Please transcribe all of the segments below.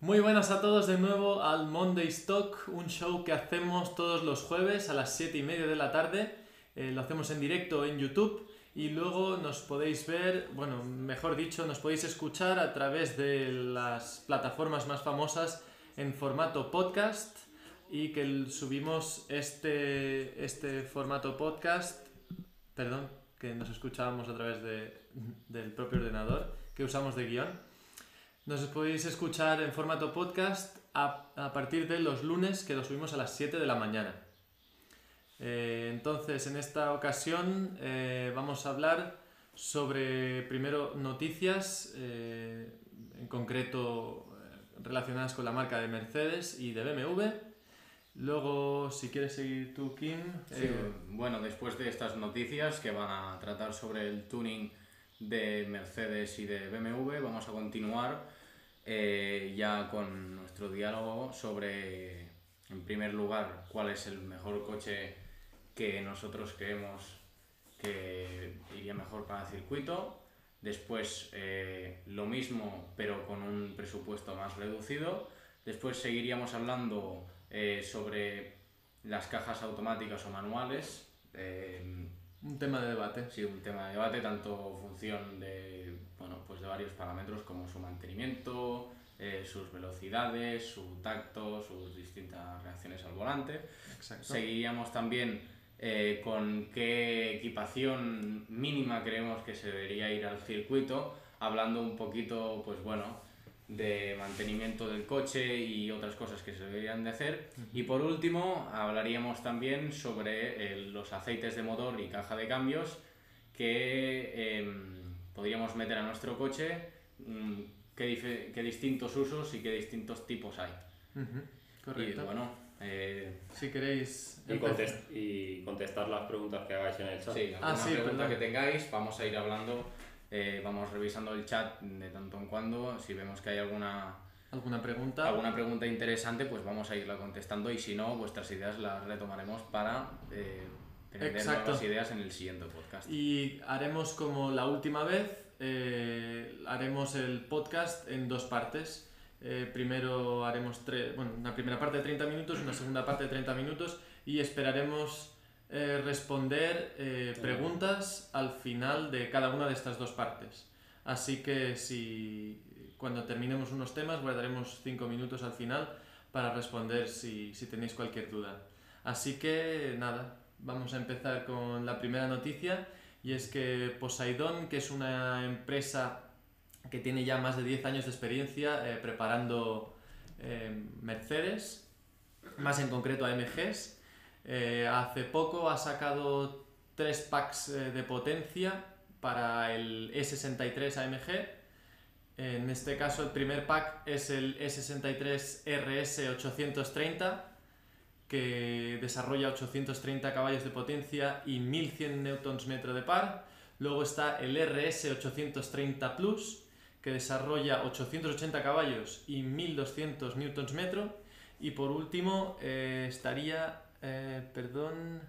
Muy buenas a todos de nuevo al Monday Stock, un show que hacemos todos los jueves a las 7 y media de la tarde. Eh, lo hacemos en directo en YouTube y luego nos podéis ver, bueno, mejor dicho, nos podéis escuchar a través de las plataformas más famosas en formato podcast y que subimos este, este formato podcast, perdón, que nos escuchábamos a través de, del propio ordenador que usamos de guion. Nos podéis escuchar en formato podcast a, a partir de los lunes que lo subimos a las 7 de la mañana. Eh, entonces, en esta ocasión eh, vamos a hablar sobre, primero, noticias, eh, en concreto relacionadas con la marca de Mercedes y de BMW. Luego, si quieres seguir tú, Kim. Sí, bueno, después de estas noticias que van a tratar sobre el tuning de Mercedes y de BMW, vamos a continuar eh, ya con nuestro diálogo sobre, en primer lugar, cuál es el mejor coche que nosotros creemos que iría mejor para el circuito. Después eh, lo mismo, pero con un presupuesto más reducido. Después seguiríamos hablando eh, sobre las cajas automáticas o manuales. Un tema de debate. Sí, un tema de debate, tanto función de bueno, pues de varios parámetros como su mantenimiento, eh, sus velocidades, su tacto, sus distintas reacciones al volante. Seguiríamos también eh, con qué equipación mínima creemos que se debería ir al circuito, hablando un poquito, pues bueno, de mantenimiento del coche y otras cosas que se deberían de hacer. Y por último, hablaríamos también sobre eh, los aceites de motor y caja de cambios que em, podríamos meter a nuestro coche mm, qué, qué, distintos usos y qué distintos tipos hay. Correcto. Y bueno, eh, si queréis... Y, contestar las preguntas que hagáis en el chat. Sí, alguna ah, pregunta que tengáis, vamos a ir hablando, eh, vamos revisando el chat de tanto en cuando, si vemos que hay alguna... ¿Alguna pregunta? Alguna pregunta interesante, pues vamos a irla contestando y si no, vuestras ideas las retomaremos para eh, tener nuevas ideas en el siguiente podcast. Y haremos como la última vez, eh, haremos el podcast en dos partes. Eh, primero haremos bueno, una primera parte de 30 minutos, una segunda parte de 30 minutos y esperaremos eh, responder preguntas al final de cada una de estas dos partes. Así que si cuando terminemos unos temas guardaremos 5 minutos al final para responder si, si tenéis cualquier duda. Así que nada, Vamos a empezar con la primera noticia y es que Poseidon, que es una empresa que tiene ya más de 10 años de experiencia eh, preparando eh, Mercedes, más en concreto AMGs, eh, hace poco ha sacado tres packs de potencia para el E63 AMG. En este caso el primer pack es el E63 RS 830 que desarrolla 830 caballos de potencia y 1100 Nm de par. Luego está el RS 830 Plus, que desarrolla 880 caballos y 1200 Nm. Y por último eh, estaría, eh, perdón,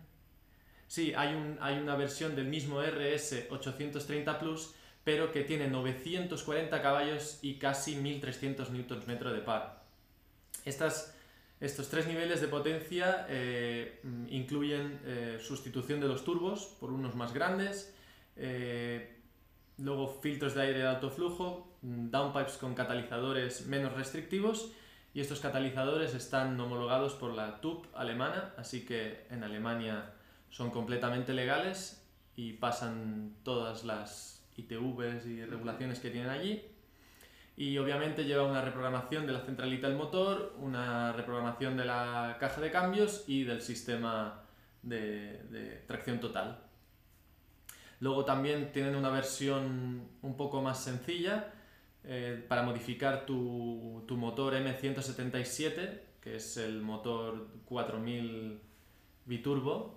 sí, hay, un, hay una versión del mismo RS 830 Plus, pero que tiene 940 caballos y casi 1300 Nm de par. Estas estos tres niveles de potencia eh, incluyen eh, sustitución de los turbos por unos más grandes, luego filtros de aire de alto flujo, downpipes con catalizadores menos restrictivos y estos catalizadores están homologados por la TUP alemana, así que en Alemania son completamente legales y pasan todas las ITVs y regulaciones que tienen allí y obviamente lleva una reprogramación de la centralita del motor, una reprogramación de la caja de cambios y del sistema de, tracción total. Luego también tienen una versión un poco más sencilla eh, para modificar tu, motor M177, que es el motor 4000 biturbo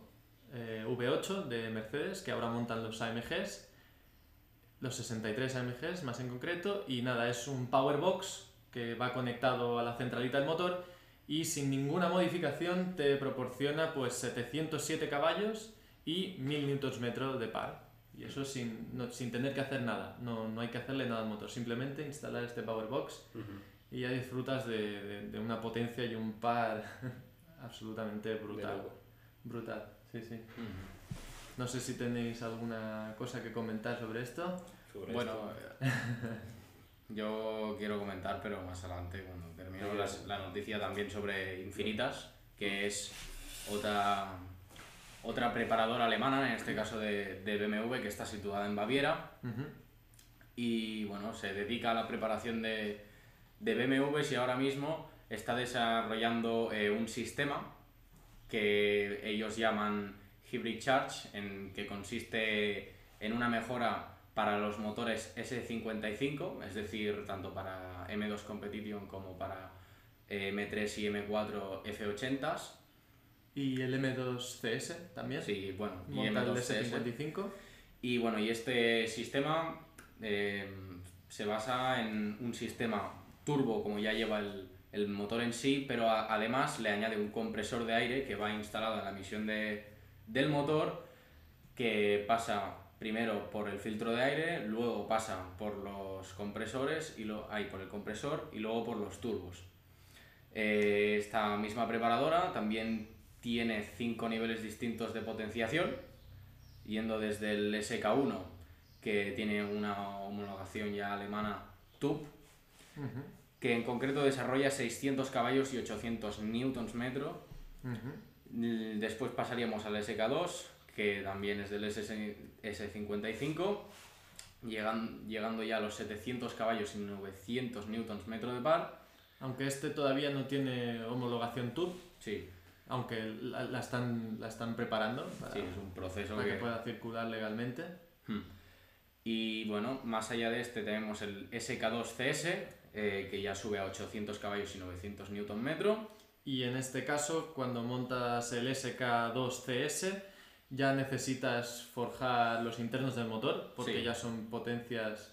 eh, V8 de Mercedes, que ahora montan los AMGs los 63 AMGs más en concreto, y nada, es un power box que va conectado a la centralita del motor y sin ninguna modificación te proporciona pues 707 caballos y 1000 Nm de par. Y eso sin, sin tener que hacer nada, no, no, hay que hacerle nada al motor, simplemente instalar este power box y ya disfrutas de, de, de una potencia y un par absolutamente brutal. Brutal, sí, sí. No sé si tenéis alguna cosa que comentar sobre esto. Sobre Bueno, esto. yo quiero comentar, pero más adelante, cuando termino la noticia también sobre Infinitas, que es otra, otra preparadora alemana, en este caso de, de BMW, que está situada en Baviera. Ujú. y bueno, se dedica a la preparación de, de BMWs y ahora mismo está desarrollando eh, un sistema que ellos llaman Hybrid Charge, en que consiste en una mejora para los motores S55, es decir, tanto para M2 Competition como para eh, M3 y M4 F80s. Y el M2CS también. Sí, bueno, y Monta el M2 CS. S55. Y bueno, y este sistema eh, se basa en un sistema turbo, como ya lleva el, el motor en sí, pero a- además le añade un compresor de aire que va instalado en la misión de, del motor, que pasa primero por el filtro de aire, luego pasa por los compresores, y lo, ahí por el compresor y luego por los turbos. Eh, esta misma preparadora también tiene cinco niveles distintos de potenciación, yendo desde el SK1, que tiene una homologación ya alemana TUP, Ujú, que en concreto desarrolla 600 caballos y 800 newtons metro. Después pasaríamos al SK2, que también es del SS S55, llegan, llegando ya a los 700 caballos y 900 newtons metro de par. Aunque este todavía no tiene homologación TUB, Sí, aunque la, la están, la están preparando para, sí, es un proceso para que que... pueda circular legalmente. Hmm. Y bueno, más allá de este tenemos el SK2CS, eh, que ya sube a 800 caballos y 900 Nm. Y en este caso, cuando montas el SK2CS, ya necesitas forjar los internos del motor, porque Sí. ya son potencias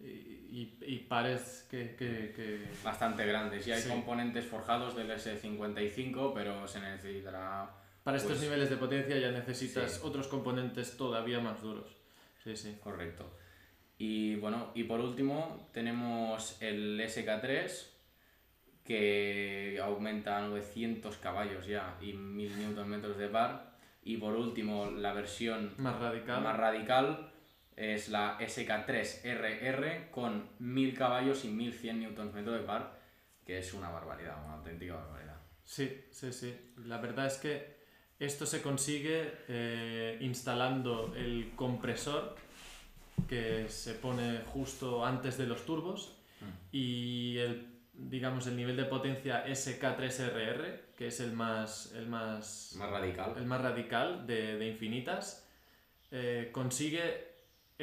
y, y- pares que, que- que- Bastante grandes. Y hay Sí. componentes forjados del S55, pero se necesitará... Para estos Pues- niveles de potencia ya necesitas Sí. otros componentes todavía más duros. Sí, sí. Correcto. Y bueno, y por último tenemos el SK3, que aumenta a 900 caballos ya y 1000 Nm de par. Y por último, la versión Más radical. más radical es la SK3RR con 1000 caballos y 1100 Nm de par, que es una barbaridad, una auténtica barbaridad. Sí, sí, sí. La verdad es que esto se consigue eh, instalando el compresor que se pone justo antes de los turbos y el digamos el nivel de potencia SK3RR que es el más el más Más radical. el más radical de, de infinitas eh, consigue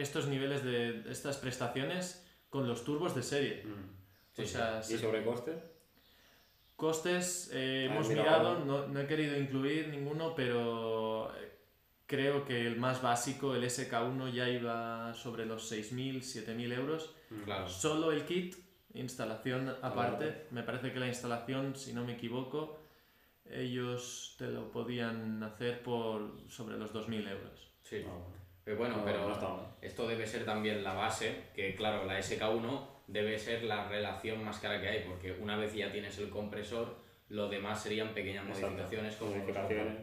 estos niveles de estas prestaciones con los turbos de serie Mm. o Sí, sea, ¿Y sobre costes? Costes, eh, Ah, hemos mira, mirado, no, no he querido incluir ninguno, pero eh, creo que el más básico, el SK1, ya iba sobre los 6.000, 7.000 euros. Claro. Solo el kit, instalación aparte. Me parece que la instalación, si no me equivoco, ellos te lo podían hacer por sobre los 2.000 euros. Sí. Ah, bueno. Pero bueno, No, pero no está mal. esto debe ser también la base, que claro, la SK1 debe ser la relación más cara que hay, porque una vez ya tienes el compresor, lo demás serían pequeñas Exacto. modificaciones como Modificaciones.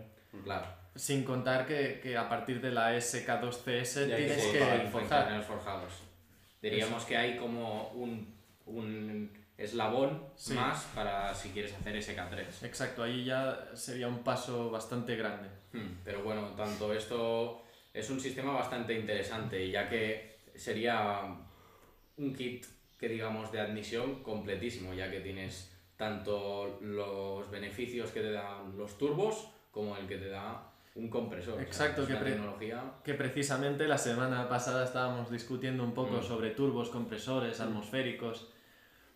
Claro. Sin contar que, que a partir de la SK2CS Ya hay tienes que que forjar, forjados. Diríamos que hay como un, un eslabón Sí. más para si quieres hacer SK3. Exacto, ahí ya sería un paso bastante grande. Hmm, Pero bueno, tanto esto es un sistema bastante interesante, ya que sería un kit que digamos de admisión completísimo, ya que tienes tanto los beneficios que te dan los turbos como el que te da un compresor. O sea, Exacto, es que pre- tecnología. Que precisamente la semana pasada estábamos discutiendo un poco Mm. sobre turbos, compresores, atmosféricos.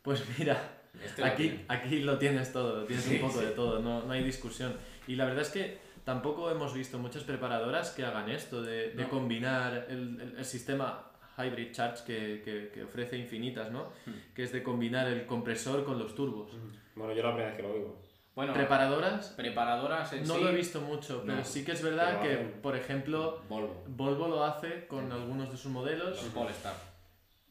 Pues mira, Este lo aquí, tiene. aquí lo tienes todo, tienes Sí, un poco sí. de todo, no, no hay discusión. Y la verdad es que tampoco hemos visto muchas preparadoras que hagan esto, de, de No. combinar el, el- el sistema Hybrid Charge que, que- que ofrece Infinitas, ¿no? Mm. Que es de combinar el compresor con los turbos. Bueno, yo la primera vez que lo oigo. Bueno, Preparadoras, preparadoras en no sí. lo he visto mucho, pero no. sí que es verdad que, por ejemplo, Volvo. Volvo lo hace con algunos de sus modelos. Los Polestar.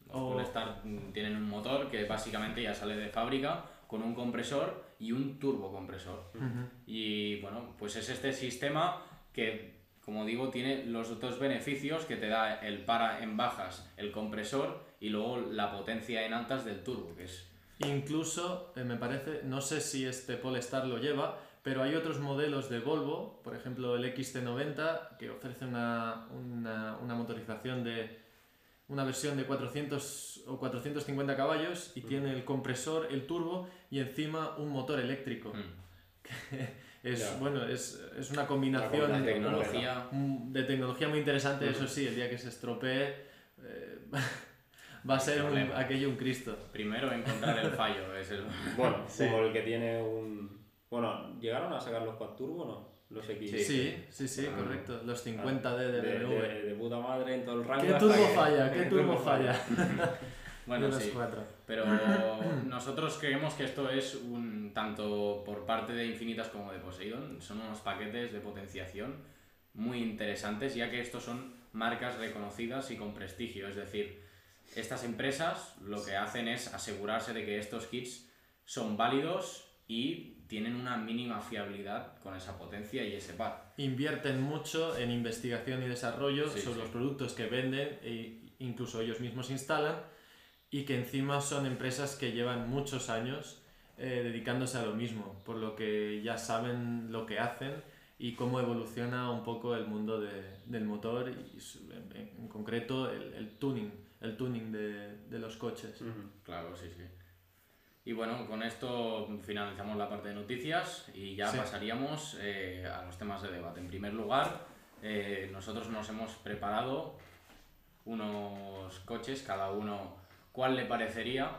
Los O- Polestar mm, tienen un motor que básicamente ya sale de fábrica con un compresor y un turbocompresor. Y bueno, pues es este sistema que, como digo, tiene los dos beneficios que te da el para en bajas, el compresor y luego la potencia en altas del turbo, que es Incluso, eh, me parece, no sé si este Polestar lo lleva, pero hay otros modelos de Volvo, por ejemplo el XC90, que ofrece una, una, una motorización de una versión de 400 o 450 caballos y tiene el compresor, el turbo y encima un motor eléctrico. mm, Es, Ya. bueno, es, es una combinación, combinación. tecnología. mm, de tecnología muy interesante, Ujú. eso sí, el día que se estropee eh, va a ser un- aquello un Cristo. Primero encontrar el fallo, es el... Bueno, Sí. como el que tiene un... Bueno, ¿llegaron a sacar los Quad Turbo no? Los X. Sí, sí, sí, Ah, correcto. Los 50D de de, BMW. de- de puta madre en todo el rango. ¿Qué turbo que- falla? ¿Qué turbo falla? Bueno, de los sí. cuatro. Pero nosotros creemos que esto es un tanto por parte de Infinitas como de Poseidon, son unos paquetes de potenciación muy interesantes, ya que estos son marcas reconocidas y con prestigio. Es decir, estas empresas lo que hacen es asegurarse de que estos kits son válidos y tienen una mínima fiabilidad con esa potencia y ese par. Invierten mucho en investigación y desarrollo Sí, sobre sí. los productos que venden e incluso ellos mismos instalan y que encima son empresas que llevan muchos años eh, dedicándose a lo mismo, por lo que ya saben lo que hacen y cómo evoluciona un poco el mundo de- del motor y su- en, en concreto el, el tuning, el tuning de, de los coches. Ujú. Claro, sí, sí. Y bueno, con esto finalizamos la parte de noticias y ya Sí. pasaríamos eh, a los temas de debate. En primer lugar, eh, nosotros nos hemos preparado unos coches, cada uno cuál le parecería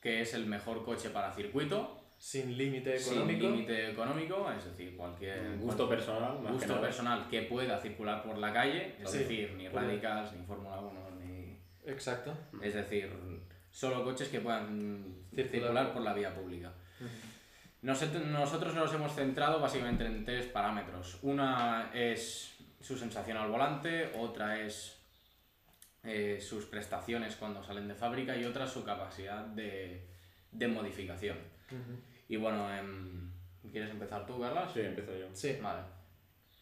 que es el mejor coche para circuito, Sin límite sin económico. límite económico, es decir, cualquier Gusto personal, más que gusto nada. personal que pueda circular por la calle, es Sí. decir, ni radicals, ni Fórmula 1, ni Exacto. es decir, solo coches que puedan Circular. circular, por la vía pública. Nos- Nosotros nos hemos centrado básicamente en tres parámetros. Una es su sensación al volante, otra es eh, sus prestaciones cuando salen de fábrica y otra su capacidad de, de modificación. Ujú. Y bueno, em, ¿quieres empezar tú, Carlas? Sí, empiezo yo. Sí. Vale.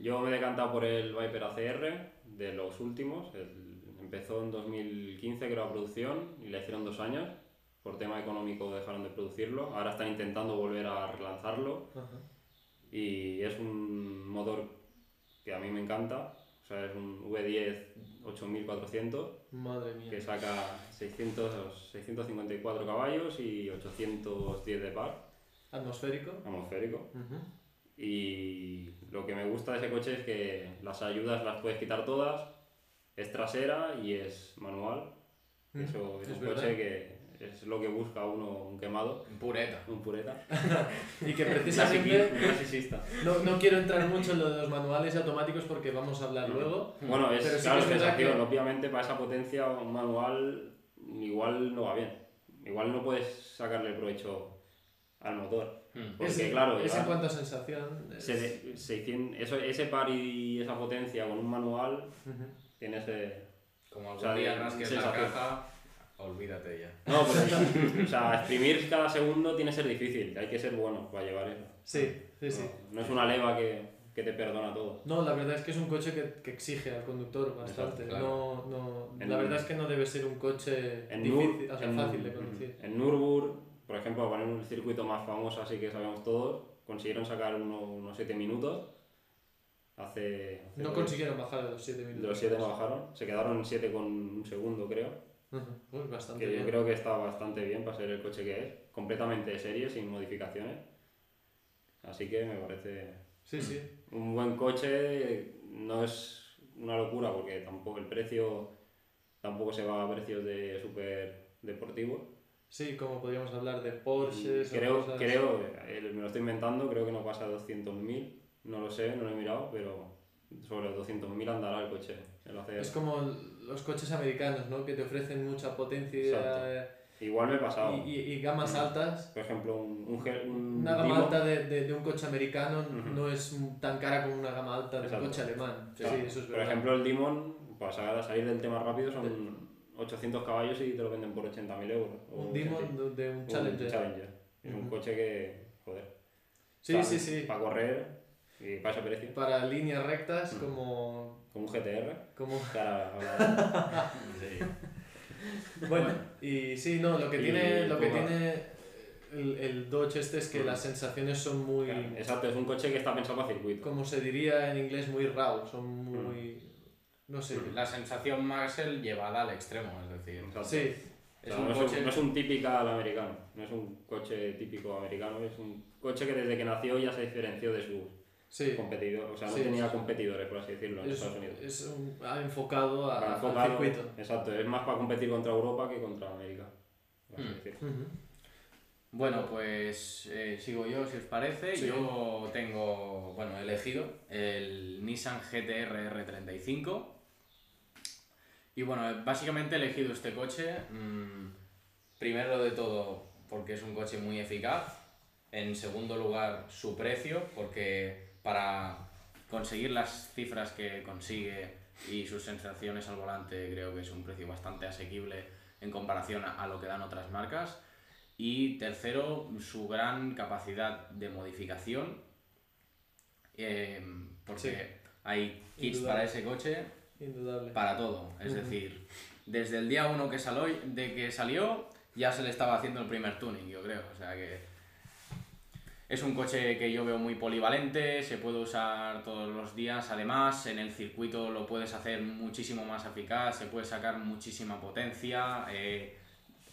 Yo me he decantado por el Viper ACR de los últimos. el- empezó en 2015 creo la producción y la hicieron dos años. Por tema económico dejaron de producirlo. Ahora están intentando volver a relanzarlo Ajá. y es un motor que a mí me encanta. O sea, es un V10 8400 Madre mía. que saca 600, 654 caballos y 810 de par Atmosférico. atmosférico. Ujú. Y lo que me gusta de ese coche es que las ayudas las puedes quitar todas, es trasera y es manual. Eso es, es un verdad. coche que es lo que busca uno, un quemado, Pureta. un pureta. Y que Un precisamente no, no quiero entrar mucho en lo de los manuales y automáticos porque vamos a hablar Mm. luego. Bueno, es, Pero sí claro, que es sensación. que- Obviamente para esa potencia un manual igual no va bien. Igual no puedes sacarle provecho al motor. Mm. Porque es, claro, es en cuanto a sensación. es- se de- 600 eso, ese par y esa potencia con un manual Ujú. Tiene ese... Como O algún sea, día rasques la caja, olvídate ya. No, pero, o sea, exprimir cada segundo tiene que ser difícil, hay que ser bueno para llevar eso. Sí, sí, sí. No, no es una leva que, que te perdona todo. No, la verdad es que es un coche que, que exige al conductor bastante. Exacto, no, no, En- la verdad es que no debe ser un coche En, difícil, Nur- o sea, en- fácil de conducir. En Nürburgring, por ejemplo, para poner un circuito más famoso así que sabemos todos, consiguieron sacar uno- unos 7 minutos. Hace, hace No consiguieron bajar de los 7 minutos. De los 7 no bajaron, se quedaron en 7 con un segundo creo. Uy, bastante Que bien. yo creo que está bastante bien para ser el coche que es, completamente de serie, sin modificaciones. Así que me parece Sí, sí. un buen coche no es una locura porque tampoco el precio tampoco se va a precios de super deportivos. Sí, como podríamos hablar de Porsches o creo, cosas- creo, me lo estoy inventando, creo que no pasa de 200.000, no lo sé, no lo he mirado, pero sobre los 200.000 andará el coche. El ACR. Es como los coches americanos, ¿no? Que te ofrecen mucha potencia Exacto. Igual me he pasado. y, y- y gamas altas. Por ejemplo, un, un, Ge- un Una gama alta de, de, de un coche americano no es tan cara como una gama alta de un coche alemán. Sí, Claro. eso es Por ejemplo, el Dimon, para sa- salir del tema rápido, son 800 caballos y te lo venden por 80.000 euros. o Un Demon de un Challenger. Un Challenger. Es un coche que, joder. Sí, sí, sí. Para correr y precio. Para líneas rectas Mm. como... Como un GTR. como... hablaremos. Sí. Bueno, y sí, no, lo que Y tiene, lo que Puma. tiene el, el Dodge este es que Mm. las sensaciones son muy, Exacto, es un coche que está pensado para circuito. como se diría en inglés, muy raw, son muy, no sé, La sensación más el llevada al extremo, es decir, Exacto. sí, O es sea, un no, es un, no es un típical americano, no es un coche típico americano, es un coche que desde que nació ya se diferenció de sus sí, competidores, o sea, no Sí, tenía sí. competidores, por así decirlo, en es, Estados Unidos. es un- ha enfocado a, al enfocado- circuito. Exacto, es más para competir contra Europa que contra América. por así decirlo. Ujú. Bueno, pues eh, sigo yo, si os parece. Sí. Yo tengo, bueno, he elegido el Nissan GTR R35. Y bueno, básicamente he elegido este coche, mm, primero de todo, porque es un coche muy eficaz. En segundo lugar, su precio, porque para conseguir las cifras que consigue y sus sensaciones al volante, creo que es un precio bastante asequible en comparación a- lo que dan otras marcas. Y tercero, su gran capacidad de modificación, eh, porque Sí. hay kits Indudable. para ese coche Indudable. para todo. Es Ujú. decir, desde el día uno que, salió, de que salió, ya se le estaba haciendo el primer tuning, yo creo. O sea que es un coche que yo veo muy polivalente, se puede usar todos los días. Además, en el circuito lo puedes hacer muchísimo más eficaz, se puede sacar muchísima potencia. eh,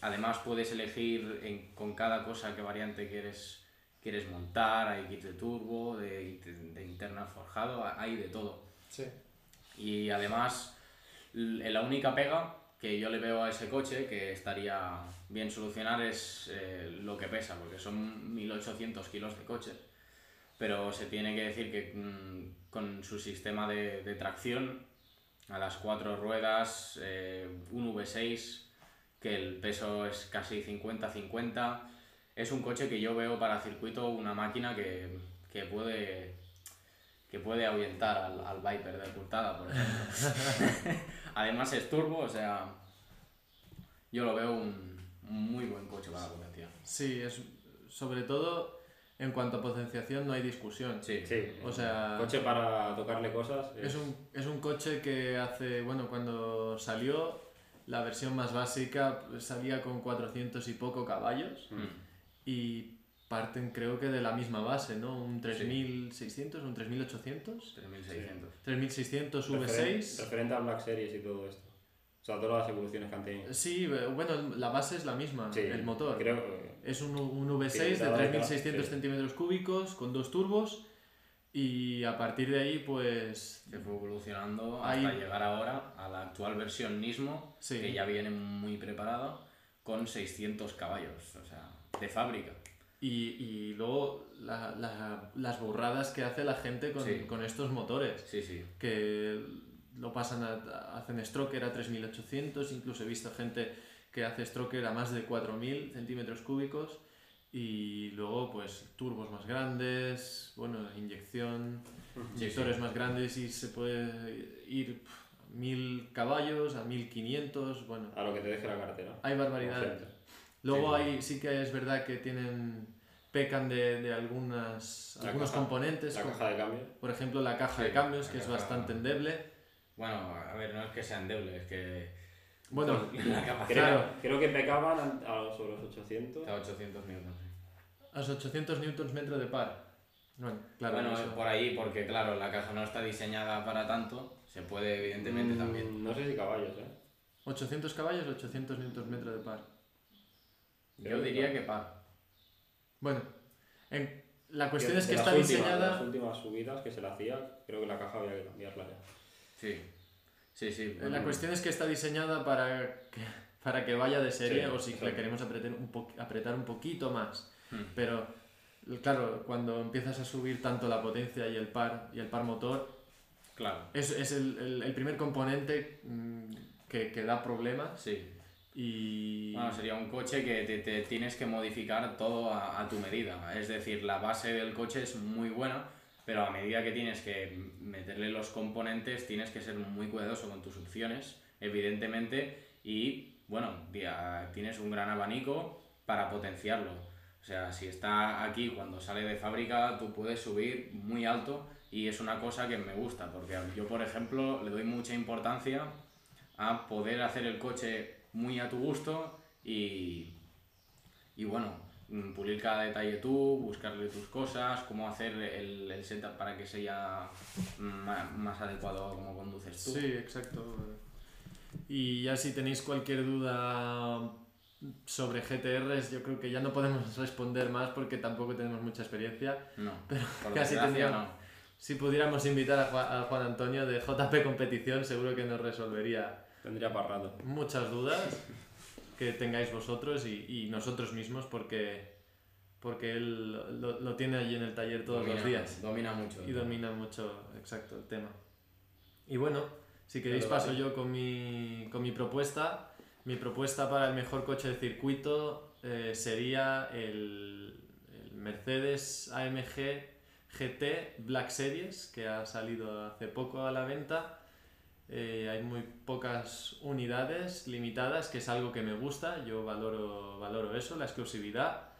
además, puedes elegir en- con cada cosa qué variante quieres, quieres montar. Hay kits de turbo, de, de interna forjado, hay de todo. Sí. Y además, la única pega que yo le veo a ese coche que estaría bien solucionar es eh, lo que pesa, porque son 1800 kilos de coche. Pero se tiene que decir que mm, con su sistema de, de tracción, a las cuatro ruedas, eh, un V6, que el peso es casi 50-50, es un coche que yo veo para circuito una máquina que, que puede que puede ahuyentar al, al Viper de Curtada, por ejemplo. Además es turbo, o sea, yo lo veo un muy buen coche para potenciar. Sí, es sobre todo en cuanto a potenciación no hay discusión. Sí, Sí, O sea, coche para tocarle cosas. es un, es un coche que hace, bueno, cuando salió la versión más básica salía con 400 y poco caballos Mm. y parten creo que de la misma base, ¿no? Un 3600, un 3800, 3600. 3600 Referen- V6. Referente a Black Series y todo esto. O sea, todas las evoluciones que han tenido. Sí, eh, bueno, la base es la misma, Sí, el motor. Creo que Es un, un V6 Sí, de cada vez 3600 sí. centímetros cúbicos con dos turbos y a partir de ahí pues Se fue evolucionando Ahí- hasta llegar ahora a la actual versión Nismo, Sí. que ya viene muy preparada, con 600 caballos, o sea, de fábrica. y, y luego la- la- las burradas que hace la gente con, Sí. con estos motores Sí, sí. que lo pasan a, hacen stroker a 3800 incluso he visto gente que hace stroker a más de 4000 centímetros cúbicos y luego pues turbos más grandes bueno inyección Sí, inyectores más grandes y se puede ir a 1000 caballos a 1500 bueno a lo que te deje la cartera. hay barbaridades luego Sí. hay sí que es verdad que tienen pecan de, de algunas La algunos caja- componentes La como, caja de cambio. por ejemplo la caja de cambios que es bastante endeble Bueno, a ver, no es que sea endeble, es que bueno la capacidad Creo, creo que pecaban a, a sobre los 800. está a 800 newtons. a los 800 newtons metro de par bueno claro bueno, eso. por ahí, porque claro, la caja no está diseñada para tanto, se puede evidentemente Mm, también. No sé si caballos, ¿eh? 800 caballos 800 newtons metro de par Yo diría que par. bueno en- la cuestión es que está últimas- diseñada Las últimas subidas que se le hacía, creo que la caja había que cambiarla ya. Sí, sí, sí. Eh, La bueno, cuestión es que está diseñada para que, para que vaya de serie Sí, o si le queremos apretar un, po- apretar un poquito más. Hmm. Pero claro, cuando empiezas a subir tanto la potencia y el par y el par motor, Claro, es, es el, el- el primer componente mm, que, que da problemas sí. y... Bueno, sería un coche que te, te tienes que modificar todo a, a tu medida. Es decir, la base del coche es muy buena, pero a medida que tienes que meterle los componentes, tienes que ser muy cuidadoso con tus opciones, evidentemente, y, bueno, tienes un gran abanico para potenciarlo. O sea, si está aquí cuando sale de fábrica, tú puedes subir muy alto y es una cosa que me gusta, porque yo, por ejemplo, le doy mucha importancia a poder hacer el coche muy a tu gusto y, y bueno, pulir cada detalle tú, buscarle tus cosas, cómo hacer el, el setup para que sea más, más adecuado a cómo conduces tú. Sí, exacto. Y ya si tenéis cualquier duda sobre GTRs, yo creo que ya no podemos responder más porque tampoco tenemos mucha experiencia. No, pero casi tendríamos. Si pudiéramos invitar a Juan, Antonio de JP Competición, seguro que nos resolvería. Tendría para Muchas dudas que tengáis vosotros y, y nosotros mismos porque, porque él lo, lo, tiene allí en el taller todos los días. Domina mucho. Y domina mucho, exacto, el tema. Y bueno, si queréis paso yo con mi, con mi propuesta. Mi propuesta para el mejor coche de circuito eh, sería el, el, Mercedes AMG GT Black Series, que ha salido hace poco a la venta. Eh, hay muy pocas unidades limitadas, que es algo que me gusta. Yo valoro, valoro eso, la exclusividad.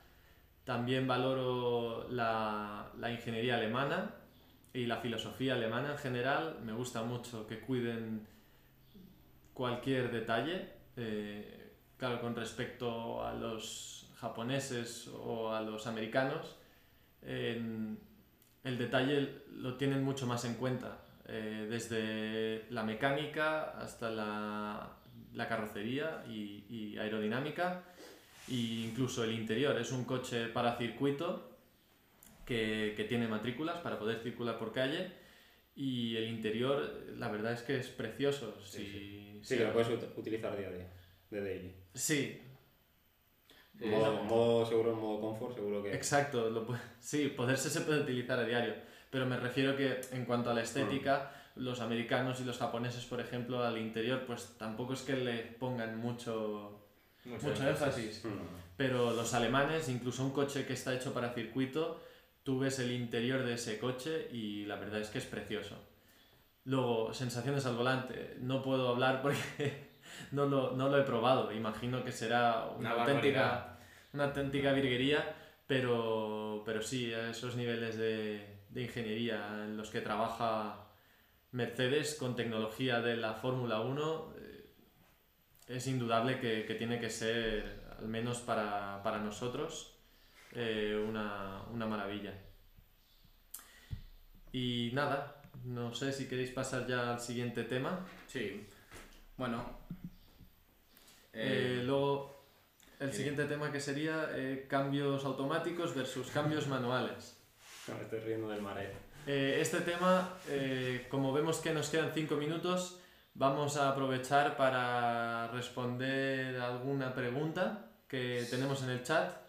También valoro la, la ingeniería alemana y la filosofía alemana en general. Me gusta mucho que cuiden cualquier detalle eh, claro, con respecto a los japoneses o a los americanos, el detalle lo tienen mucho más en cuenta, eh, desde la mecánica hasta la, la carrocería y, y, aerodinámica e incluso el interior. Es un coche para circuito que, que tiene matrículas para poder circular por calle y el interior, la verdad es que es precioso. Sí, sí. lo puedes utilizar día a día, de daily. Sí. modo, modo, seguro, modo confort, seguro que... Exacto, lo sí, poderse se puede utilizar a diario, pero me refiero que en cuanto a la estética, los americanos y los japoneses, por ejemplo, al interior, pues tampoco es que le pongan mucho, mucho, mucho énfasis, pero los alemanes, incluso un coche que está hecho para circuito, tú ves el interior de ese coche y la verdad es que es precioso. Luego, sensaciones al volante. No puedo hablar porque no, lo, no lo he probado. Imagino que será una, auténtica, una auténtica virguería, pero, pero sí, a esos niveles de, de ingeniería en los que trabaja Mercedes con tecnología de la Fórmula 1, eh, es indudable que, que, tiene que ser, al menos para, para nosotros, eh, una, una, maravilla. Y nada, no sé si queréis pasar ya al siguiente tema. Sí, bueno. Eh, luego, el siguiente tema que sería cambios automáticos versus cambios manuales. Me estoy riendo del mareo. este tema, como vemos que nos quedan 5 minutos, vamos a aprovechar para responder alguna pregunta que tenemos en el chat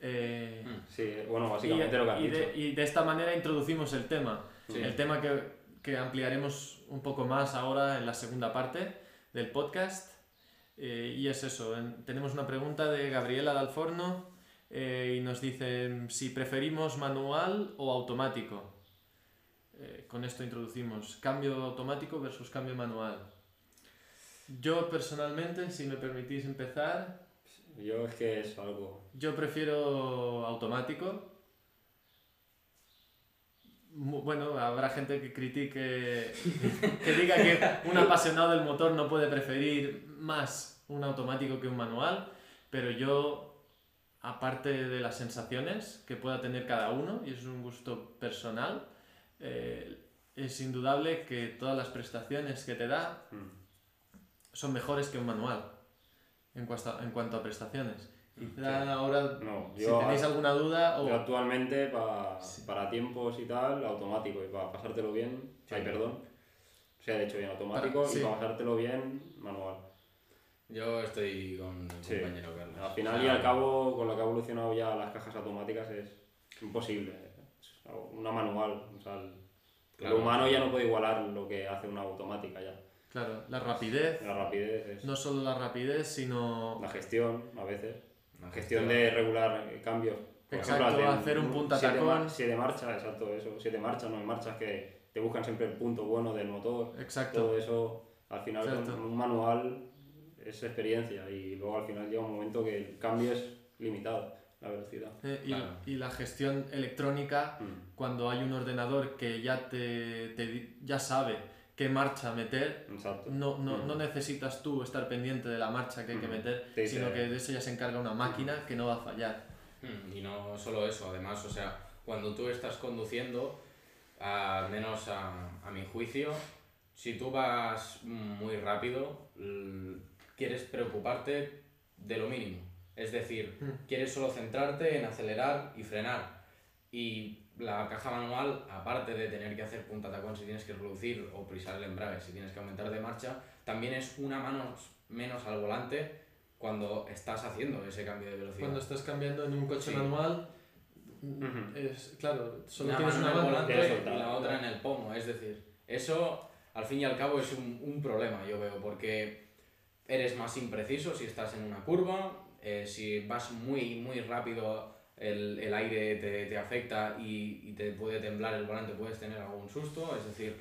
eh, mm, sí, bueno, básicamente y, lo que han y De, y de esta manera introducimos el tema. El tema que, que, ampliaremos un poco más ahora en la segunda parte del podcast. Eh, y es eso, tenemos una pregunta de Gabriela Dalforno eh, y nos dice si preferimos manual o automático. Eh, con esto introducimos cambio automático versus cambio manual. Yo personalmente, si me permitís empezar, yo es que es algo... Yo prefiero automático. Bueno, habrá gente que critique, que diga que un apasionado del motor no puede preferir más un automático que un manual, pero yo, aparte de las sensaciones que pueda tener cada uno, y es un gusto personal, eh, es indudable que todas las prestaciones que te da mm. son mejores que un manual en cuanto a, en cuanto a prestaciones. Quizá ahora, si tenéis alguna duda... O... actualmente, para tiempos y tal, automático. Y para pasártelo bien, si hay perdón, se ha hecho bien automático. y para pasártelo bien, manual. Yo estoy con el compañero Carlos. Al final y al cabo, con lo que ha evolucionado ya las cajas automáticas, es imposible. una manual. O sea, el, humano ya no puede igualar lo que hace una automática ya. Claro, la rapidez. La rapidez No solo la rapidez, sino... La gestión, a veces. La gestión de regular cambios. exacto, hacer un punta tacón. Si de marcha, exacto, eso. Si de marcha, no hay marchas que te buscan siempre el punto bueno del motor. Exacto. Todo eso, al final, con un manual es experiencia y luego al final llega un momento que el cambio es limitado, la velocidad. Eh, y, Claro. y la gestión electrónica, Mm. cuando hay un ordenador que ya, te, te ya sabe qué marcha meter, Exacto. no, no, Mm. no necesitas tú estar pendiente de la marcha que hay que Mm. meter, Te dice- sino que de eso ya se encarga una máquina que no va a fallar. Mm, Y no solo eso, además, o sea, cuando tú estás conduciendo, al menos a, a mi juicio, si tú vas muy rápido, quieres preocuparte de lo mínimo. Es decir, Mm. quieres solo centrarte en acelerar y frenar. Y la caja manual, aparte de tener que hacer punta tacón si tienes que reducir o prisar el embrague si tienes que aumentar de marcha, también es una mano menos al volante cuando estás haciendo ese cambio de velocidad. Cuando estás cambiando en un coche Sí. manual, es, claro, solo una tienes mano una en el mano. volante y la otra en el pomo. Es decir, eso al fin y al cabo es un, un problema, yo veo, porque eres más impreciso si estás en una curva, eh, si vas muy, muy rápido, el, el aire te, te afecta y, y te puede temblar el volante, puedes tener algún susto, es decir,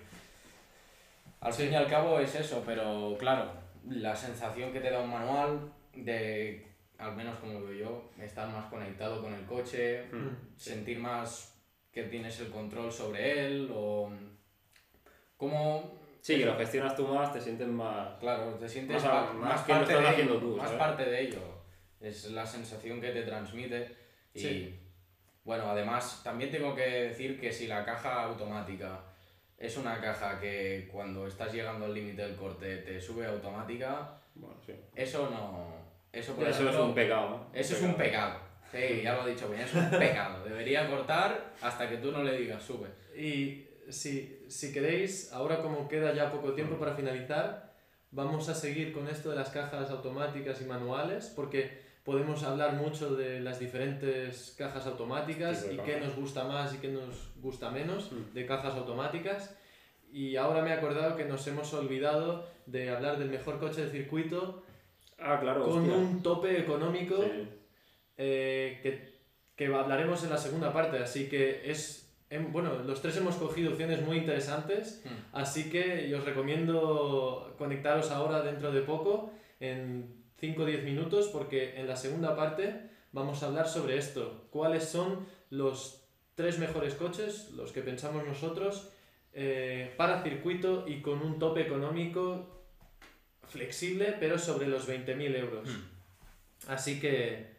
al fin y al cabo es eso, pero claro, la sensación que te da un manual de, al menos como veo yo, estar más conectado con el coche, Mm. sentir más que tienes el control sobre él o como Sí, que lo gestionas tú más, te sientes más... claro te sientes Más más más, que lo parte estás de haciendo ello, tú, más ¿sabes? parte de ello es la sensación que te transmite y Sí. bueno además también tengo que decir que si la caja automática es una caja que cuando estás llegando al límite del corte te sube automática Bueno, sí. eso no eso por Eso es ejemplo, un pecado, ¿no? eso es un pecado. Sí, ya lo he dicho bien, es un pecado. Debería cortar hasta que tú no le digas sube. Y si, si queréis, ahora como queda ya poco tiempo para finalizar, vamos a seguir con esto de las cajas automáticas y manuales, porque podemos hablar mucho de las diferentes cajas automáticas y qué nos gusta más y qué nos gusta menos Mm. de cajas automáticas. Y ahora me he acordado que nos hemos olvidado de hablar del mejor coche de circuito Ah, claro, con hostia. un tope económico Sí. eh, que, que hablaremos en la segunda parte. Así que es. Em- bueno, los tres hemos cogido opciones muy interesantes. Hmm. Así que os recomiendo conectaros ahora dentro de poco, en 5 o 10 minutos, porque en la segunda parte vamos a hablar sobre esto. ¿Cuáles son los tres mejores coches, los que pensamos nosotros, eh, para circuito y con un tope económico flexible, pero sobre los 20.000 euros? Así que,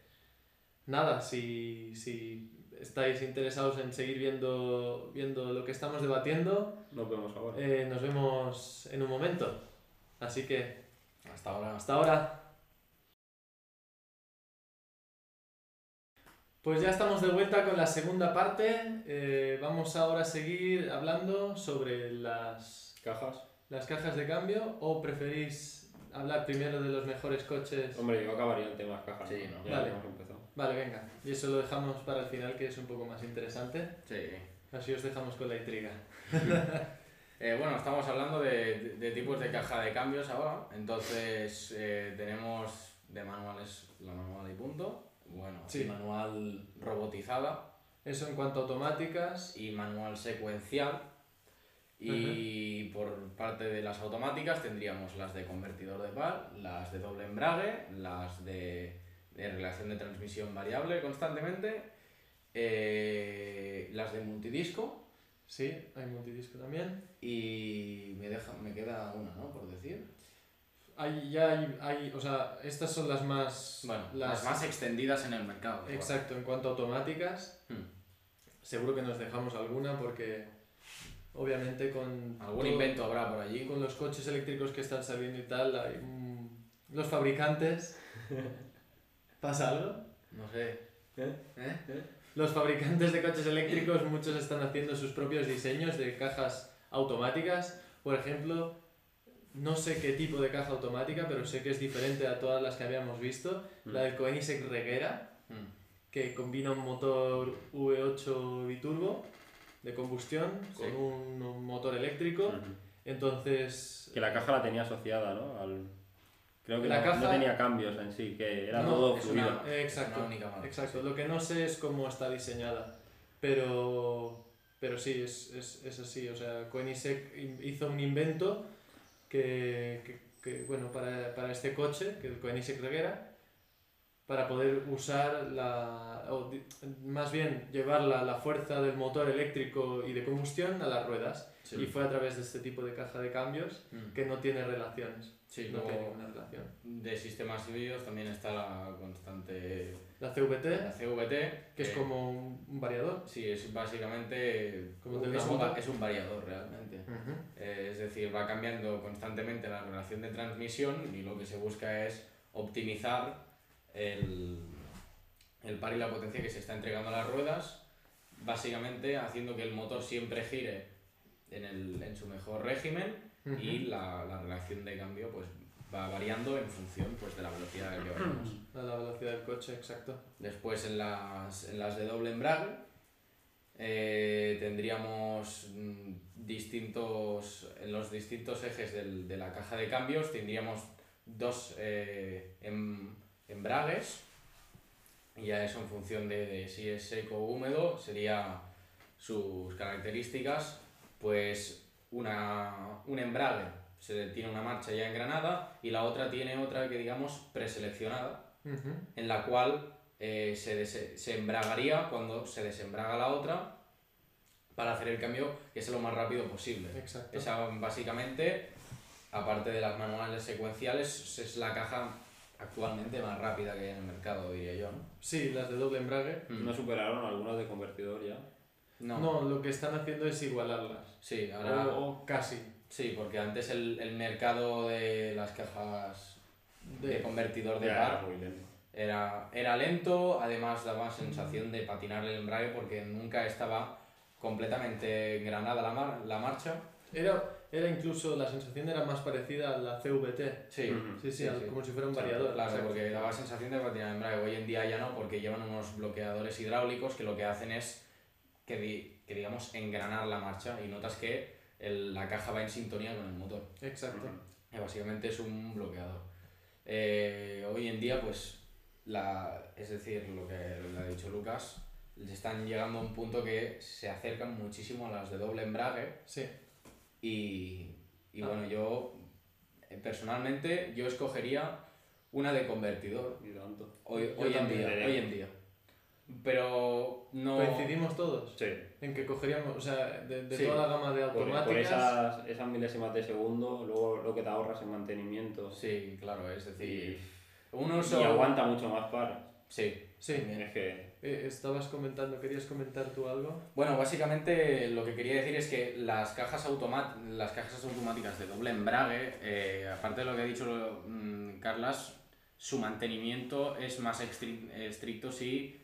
nada, si, si estáis interesados en seguir viendo, viendo lo que estamos debatiendo, Nos vemos ahora. eh, nos vemos en un momento. Así que, Hasta ahora. hasta ahora. Pues ya estamos de vuelta con la segunda parte. Eh, vamos ahora a seguir hablando sobre las, Cajas. las cajas de cambio o preferís hablar primero de los mejores coches. Hombre, yo acabaría el tema cajas. Sí, ¿no? Ya Vale. hemos empezado. Vale, venga. Y eso lo dejamos para el final que es un poco más interesante. Sí. Así os dejamos con la intriga. Eh, bueno, estamos hablando de, de- de tipos de caja de cambios ahora. Entonces, eh, tenemos de manuales la manual y punto. Bueno, Sí. manual robotizada Eso en cuanto a automáticas. y manual secuencial. Y por parte de las automáticas tendríamos las de convertidor de par, las de doble embrague, las de, de relación de transmisión variable constantemente, eh, las de multidisco Sí, hay multidisco también. y me, deja, me queda una, ¿no? Por decir. Hay, ya hay, hay, o sea, estas son las más... Bueno, las, más extendidas en el mercado. Exacto, en cuanto a automáticas. Hmm. Seguro que nos dejamos alguna porque obviamente con... Algún todo- invento habrá por allí. Con los coches eléctricos que están saliendo y tal, hay, mm, los fabricantes... ¿Pasa algo? No sé. ¿Eh? ¿Eh? Los fabricantes de coches eléctricos, muchos están haciendo sus propios diseños de cajas automáticas. Por ejemplo, no sé qué tipo de caja automática, pero sé que es diferente a todas las que habíamos visto. La del Koenigsegg Regera, Hmm. que combina un motor V8 biturbo de combustión con un, un motor eléctrico. Entonces, Que la caja la tenía asociada, ¿no? Al... Creo que La no, caja- no tenía cambios en sí, que era No, todo es fluido. una- exacto, es una única marca, exacto. Lo que no sé es cómo está diseñada, pero, pero sí, es, es, es así. O sea, Koenigsegg hizo un invento que, que, que, bueno, para, para este coche, que el Koenigsegg Regera, para poder usar la, o más bien llevar la, la fuerza del motor eléctrico y de combustión a las ruedas. Sí. Y fue a través de este tipo de caja de cambios Mm. que no tiene relaciones. Sí, no tiene ninguna relación. de sistemas híbridos también está la constante La CVT, la CVT, que es como un, variador. Sí, es básicamente Como es, un, es un variador realmente. Eh, es decir, va cambiando constantemente la relación de transmisión y lo que se busca es optimizar el, el par y la potencia que se está entregando a las ruedas, básicamente haciendo que el motor siempre gire en, el, en su mejor régimen Ujú. y la, la relación de cambio pues va variando en función pues, de la velocidad que vayamos. A la velocidad del coche, exacto. Después en las, en las de doble embrague eh, tendríamos mm, distintos, en los distintos ejes del- de la caja de cambios tendríamos dos eh, em- embragues y ya eso en función de, de si es seco o húmedo sería sus características pues una, un embrague se tiene una marcha ya engranada y la otra tiene otra que digamos preseleccionada en la cual eh, se, se embragaría cuando se desembraga la otra para hacer el cambio que sea lo más rápido posible. Exacto. Esa básicamente, aparte de las manuales secuenciales, es la caja actualmente más rápida que hay en el mercado, diría yo. ¿no? Sí, las de doble embrague. Mm. ¿No superaron algunas de convertidor ya? No. No, lo que están haciendo es igualarlas. Sí, ahora... O, o casi. Sí, porque antes el, el mercado de las cajas de, De, convertidor de par era muy lento. Era, era lento, además daba sensación de patinar el embrague porque nunca estaba completamente engranada la, mar- la marcha. Era, era incluso, la sensación era más parecida a la CVT. Sí, Ujú. Sí, sí, al- como si fuera un variador. Claro, exacto. porque daba sensación de patinar el embrague. Hoy en día ya no, porque llevan unos bloqueadores hidráulicos que lo que hacen es que, di- que digamos, engranar la marcha y notas que el- la caja va en sintonía con el motor. Exacto. que básicamente es un bloqueador. Eh, hoy en día, pues, la, es decir, lo que le ha dicho Lucas, están llegando a un punto que se acercan muchísimo a las de doble embrague Sí. Y, y Ah. bueno, yo eh, personalmente yo escogería una de convertidor Y tanto. hoy, hoy en día, hoy en día. Pero no... Coincidimos todos Sí. en que cogeríamos, o sea, de, de Sí. toda la gama de Por, por automáticas. esas, esas milésimas de segundo, luego lo que te ahorras en mantenimiento. Sí, claro, es decir, Y, un y uso... aguanta mucho más par. Sí, Sí. también. Es que Eh, estabas comentando, ¿querías comentar tú algo? Bueno, básicamente lo que quería decir es que las cajas, automat las cajas automáticas de doble embrague, eh, aparte de lo que ha dicho mm, Carlas, su mantenimiento es más estricto si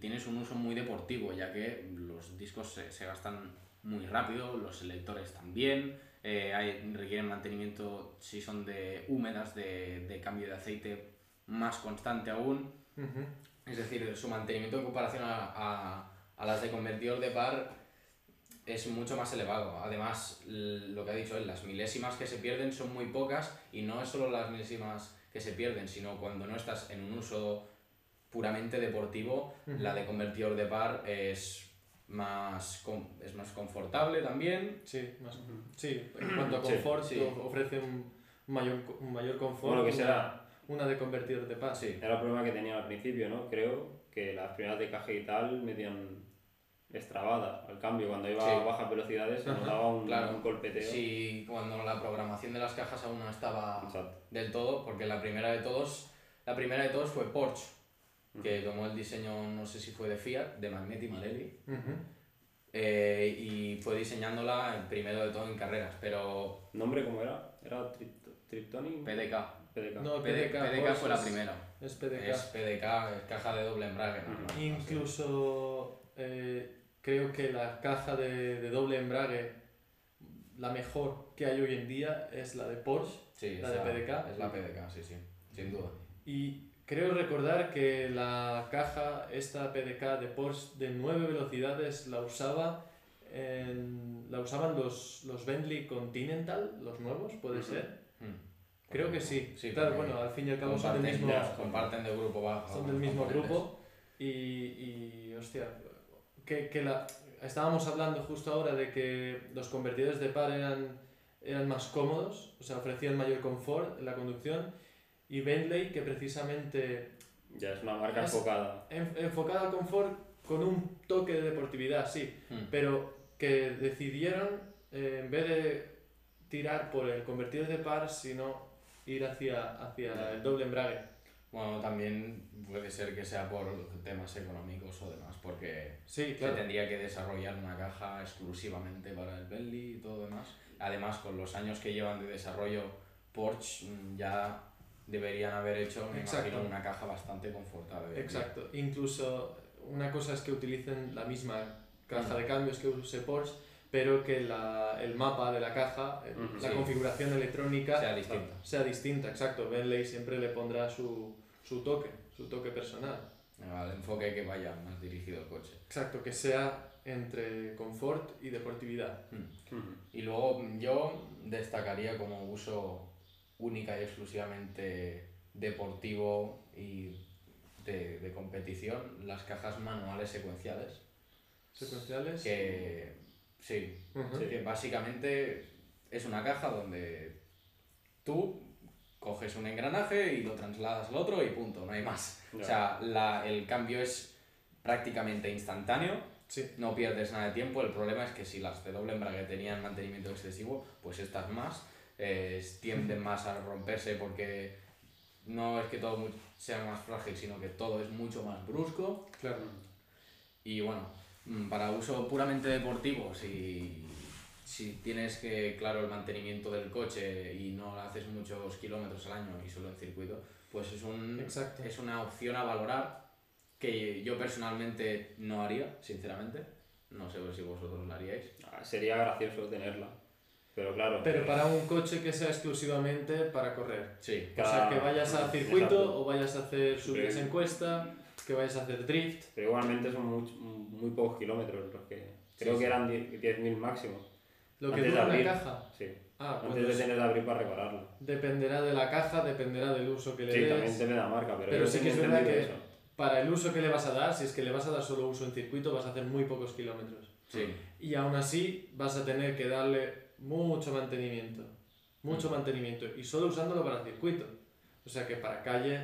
tienes un uso muy deportivo, ya que los discos se, se gastan muy rápido, los selectores también, eh, hay, requieren mantenimiento si son de húmedas, de, de cambio de aceite más constante aún. Ujú. Es decir, su mantenimiento en comparación a, a, a las de convertidor de par es mucho más elevado. Además, lo que ha dicho él, las milésimas que se pierden son muy pocas y no es solo las milésimas que se pierden, sino cuando no estás en un uso puramente deportivo, la de convertidor de par es más, es más confortable también. Sí, más, sí, en cuanto a confort, sí. ofrece un mayor, un mayor confort. Bueno, que una- será, Una de convertidor de paz. Sí. era el problema que tenía al principio, ¿no? Creo que las primeras de caja y tal metían extrabadas al cambio. Cuando iba Sí. a bajas velocidades se notaba un, claro. un golpeteo. Sí, cuando la programación de las cajas aún no estaba Exacto. del todo, porque la primera de todos, la primera de todos fue Porsche, que tomó el diseño, no sé si fue de Fiat, de Magneti Marelli, eh, y fue diseñándola el primero de todo en carreras, pero ¿Nombre cómo era? ¿Era Tript Triptonic? PDK. PDK. No, PD- PDK, fue la es- primera. Es PDK. Es PDK, es caja de doble embrague. Incluso eh, creo que la caja de, de doble embrague, la mejor que hay hoy en día es la de Porsche. Sí, ¿La de PDK? Es la PDK, sí, sí, sin duda. Y creo recordar que la caja, esta PDK de Porsche de 9 velocidades, la usaba en- la usaban los, los Bentley Continental, los nuevos, puede ser. Mm. Creo que sí. Sí, claro, bueno, al fin y al cabo son del mismo, ya, comparten de grupo bajo. son del mismo grupo. Y, y hostia, que, que la, estábamos hablando justo ahora de que los convertidores de par eran eran más cómodos, o sea, ofrecían mayor confort en la conducción, y Bentley, que precisamente Ya es una marca Es- enfocada. en- enfocada al confort con un toque de deportividad, sí, Mm. pero que decidieron, eh, en vez de tirar por el convertido de par, sino ir hacia, hacia el doble embrague. Bueno, también puede ser que sea por temas económicos o demás, porque Sí, se claro. tendría que desarrollar una caja exclusivamente para el Bentley y todo demás. Además, con los años que llevan de desarrollo, Porsche mm, ya deberían haber hecho, me Exacto. imagino, una caja bastante confortable. Exacto. Incluso una cosa es que utilicen la misma caja Mm. de cambios que use Porsche, pero que la, el mapa de la caja, eh, Ujú. la Sí. configuración electrónica Sea distinta. sea distinta. Exacto. Bentley siempre le pondrá su, su toque, su toque personal. Al enfoque que vaya más dirigido al coche. Exacto, que sea entre confort y deportividad. Mm. Ujú. Y luego yo destacaría como uso única y exclusivamente deportivo y de, de competición las cajas manuales secuenciales. Secuenciales. Que sí, Ujú. Sí. que básicamente es una caja donde tú coges un engranaje y lo trasladas al otro y punto, no hay más. O sea, la- el cambio es prácticamente instantáneo Sí. no pierdes nada de tiempo. El problema es que si las de doble embrague tenían mantenimiento excesivo, pues estas más eh, tienden más a romperse porque no es que todo sea más frágil, sino que todo es mucho más brusco. Claro. Y bueno, para uso puramente deportivo, si, si tienes que, claro, el mantenimiento del coche y no haces muchos kilómetros al año y solo en circuito, pues es, un, Exacto. es una opción a valorar que yo personalmente no haría, sinceramente. No sé si vosotros la haríais. Ah, Sería gracioso tenerla. Pero claro. Pero para un coche que sea exclusivamente para correr. Sí, O sea, que vayas a circuito Exacto. o vayas a hacer subidas en cuesta, que vayas a hacer drift. Pero igualmente son muy, muy pocos kilómetros los que. Creo Sí, que sí. eran 10 10.000 máximo. Lo que de dura abrir. caja. Sí. Ah, Antes bueno, de tener que abrir para repararlo. dependerá de la caja, dependerá del uso que le Sí, des. también depende de la marca, pero, sí que es verdad que- eso. Para el uso que le vas a dar, si es que le vas a dar solo uso en circuito, vas a hacer muy pocos kilómetros. sí. Y aún así vas a tener que darle mucho mantenimiento. Mucho Mm. mantenimiento. Y solo usándolo para circuito. O sea que para calle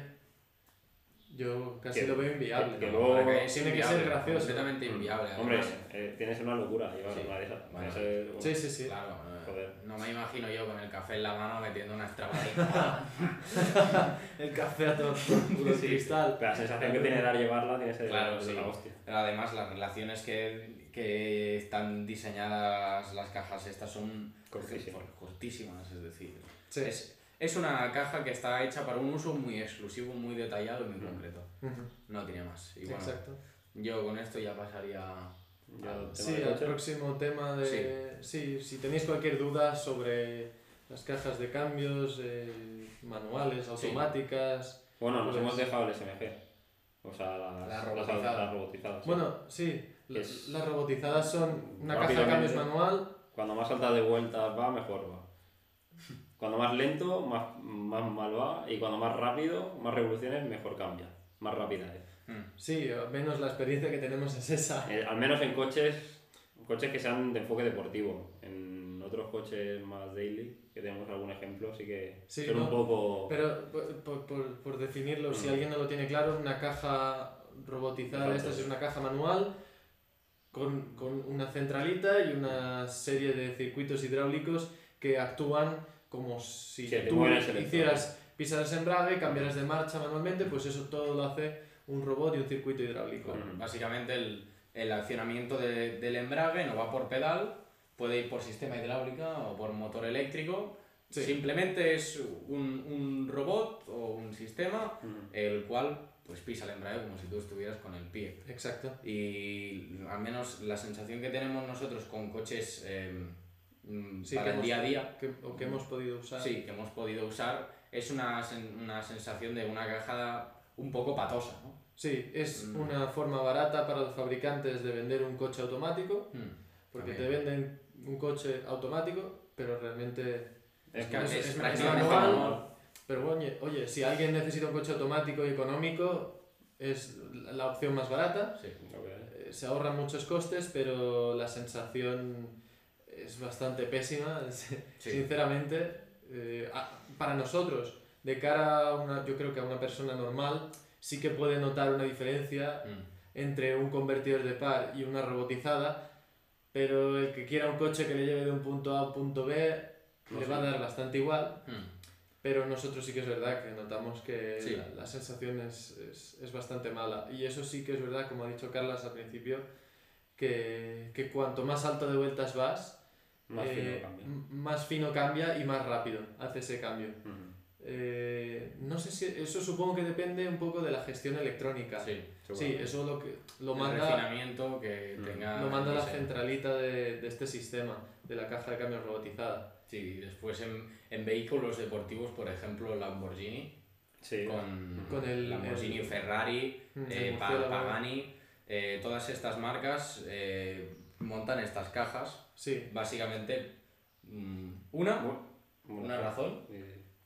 yo casi Que- lo veo inviable. que- que ¿no? luego- que es tiene que ser gracioso. Completamente inviable. Hombre, eh, tienes una locura llevar Sí. una de esas. Bueno, Ese- Sí, sí, sí. Claro, Joder. no me imagino yo con el café en la mano metiendo una extrabadita. El café a todo puro Sí. cristal. Pero la sensación que tiene dar llevarla tiene que ser Claro, de sí. la hostia. Pero además las relaciones que, que están diseñadas las cajas estas son Cortísimas. cortísimas, es decir, Sí. es, es una caja que está hecha para un uso muy exclusivo, muy detallado y muy concreto. No tiene más. Y bueno, Exacto. yo con esto ya pasaría... Tema Sí, al próximo tema de... Sí. si tenéis cualquier duda sobre las cajas de cambios, eh, manuales, Sí. automáticas... Bueno, nos Pues- hemos dejado el SMG. O sea, las, robotizadas. las robotizadas. sí. Bueno, sí, Es- las robotizadas son una caja de cambios manual. Cuando más alta de vueltas va, mejor va. Cuando más lento, más, más mal va. Y cuando más rápido, más revoluciones, mejor cambia. Más rápida es. Mm. Sí, al menos la experiencia que tenemos es esa. Eh, al menos en coches, coches que sean de enfoque deportivo. En otros coches más daily, que tenemos algún ejemplo, sí que Sí, son no, un poco... Pero por, por- por- definirlo, si Mm. alguien no lo tiene claro, una caja robotizada Exacto. estas es una caja manual con, con una centralita y una serie de circuitos hidráulicos que actúan como si Sí, tú el hicieras pisaras embrague, cambiaras de marcha manualmente, pues eso todo lo hace un robot y un circuito hidráulico. Mm. Básicamente el, el accionamiento de- del embrague no va por pedal, puede ir por sistema hidráulica o por motor eléctrico. Sí. Simplemente es un, un robot o un sistema Ujú. el cual pues pisa el embrague como si tú estuvieras con el pie. Exacto. Y al menos la sensación que tenemos nosotros con coches eh, mm, Sí, para que el hemos- día a día, Que, o que hemos podido usar. sí, que hemos podido usar, es una, una sensación de una caja un poco patosa. ¿no? Sí, es Mm. una forma barata para los fabricantes de vender un coche automático, Mm, porque también. te venden un coche automático, pero realmente Es que es- es, es manual. Pero oye, oye, si alguien necesita un coche automático y económico, es la opción más barata. Sí. Eh, Se ahorran muchos costes, pero la sensación es bastante pésima, sinceramente. Eh, para nosotros, de cara a una, yo creo que a una persona normal, sí que puede notar una diferencia mm. entre un convertidor de par y una robotizada, pero el que quiera un coche que le lleve de un punto A a un punto B, le va a dar bastante igual. Mm. Pero nosotros sí que es verdad que notamos que la, sensación es, es, es, bastante mala. Y eso sí que es verdad, como ha dicho Carlas al principio, que, que cuanto más alto de vueltas vas, más, fino eh, cambia. más fino cambia y más rápido hace ese cambio. Eh, no sé si eso supongo que depende un poco de la gestión electrónica. Sí, sí eso lo que lo El manda refinamiento que tenga lo manda la centralita de, de, este sistema de la caja de cambios robotizada. Sí, después en, en vehículos deportivos, por ejemplo, Lamborghini sí, con, con el Lamborghini, el, Ferrari, mm, eh, Pagani, eh, todas estas marcas eh, montan estas cajas. Sí. Básicamente, mm, una, una razón,